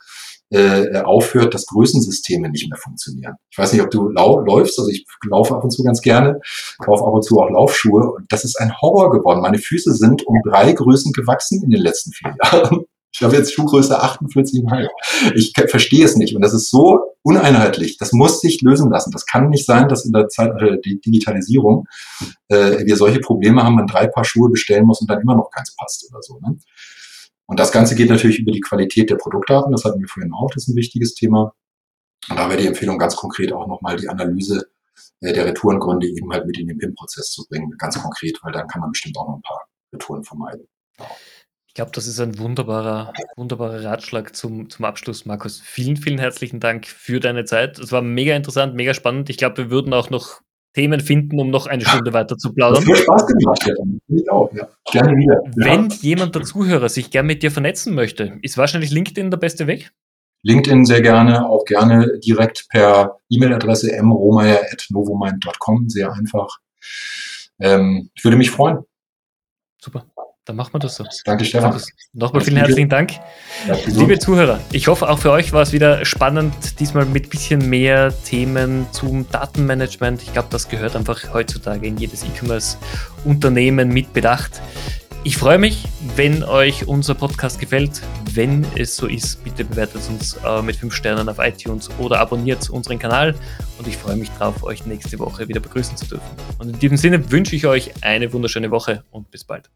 S3: äh, aufhört, dass Größensysteme nicht mehr funktionieren. Ich weiß nicht, ob du lau läufst, also ich laufe ab und zu ganz gerne, kaufe ab und zu auch Laufschuhe und das ist ein Horror geworden. Meine Füße sind um drei Größen gewachsen in den letzten vier Jahren. <laughs> Ich habe jetzt Schuhgröße 48,5. Ich verstehe es nicht. Und das ist so uneinheitlich. Das muss sich lösen lassen. Das kann nicht sein, dass in der Zeit der Digitalisierung äh, wir solche Probleme haben, man drei Paar Schuhe bestellen muss und dann immer noch keins passt oder so. Ne? Und das Ganze geht natürlich über die Qualität der Produktdaten. Das hatten wir vorhin auch. Das ist ein wichtiges Thema. Und da wäre die Empfehlung ganz konkret auch nochmal die Analyse äh, der Retourengründe eben halt mit in den PIM-Prozess zu bringen. Ganz konkret, weil dann kann man bestimmt auch noch ein paar Retouren vermeiden.
S1: Ich glaube, das ist ein wunderbarer, wunderbarer Ratschlag zum, zum Abschluss, Markus. Vielen, vielen herzlichen Dank für deine Zeit. Es war mega interessant, mega spannend. Ich glaube, wir würden auch noch Themen finden, um noch eine Stunde weiter zu plaudern.
S3: Das hat Spaß gemacht, ja. Ich auch, ja. Gerne wieder.
S1: Wenn ja. jemand der Zuhörer sich gerne mit dir vernetzen möchte, ist wahrscheinlich LinkedIn der beste Weg?
S3: LinkedIn sehr gerne, auch gerne direkt per E-Mail-Adresse mromeyer.novomind.com, sehr einfach. Ähm, ich würde mich freuen.
S1: Super. Dann machen wir das so.
S3: Danke, Stefan.
S1: Nochmal vielen herzlichen Dank. Liebe Zuhörer, ich hoffe, auch für euch war es wieder spannend, diesmal mit ein bisschen mehr Themen zum Datenmanagement. Ich glaube, das gehört einfach heutzutage in jedes E-Commerce-Unternehmen mit Bedacht. Ich freue mich, wenn euch unser Podcast gefällt. Wenn es so ist, bitte bewertet uns äh, mit 5 Sternen auf iTunes oder abonniert unseren Kanal. Und ich freue mich darauf, euch nächste Woche wieder begrüßen zu dürfen. Und in diesem Sinne wünsche ich euch eine wunderschöne Woche und bis bald.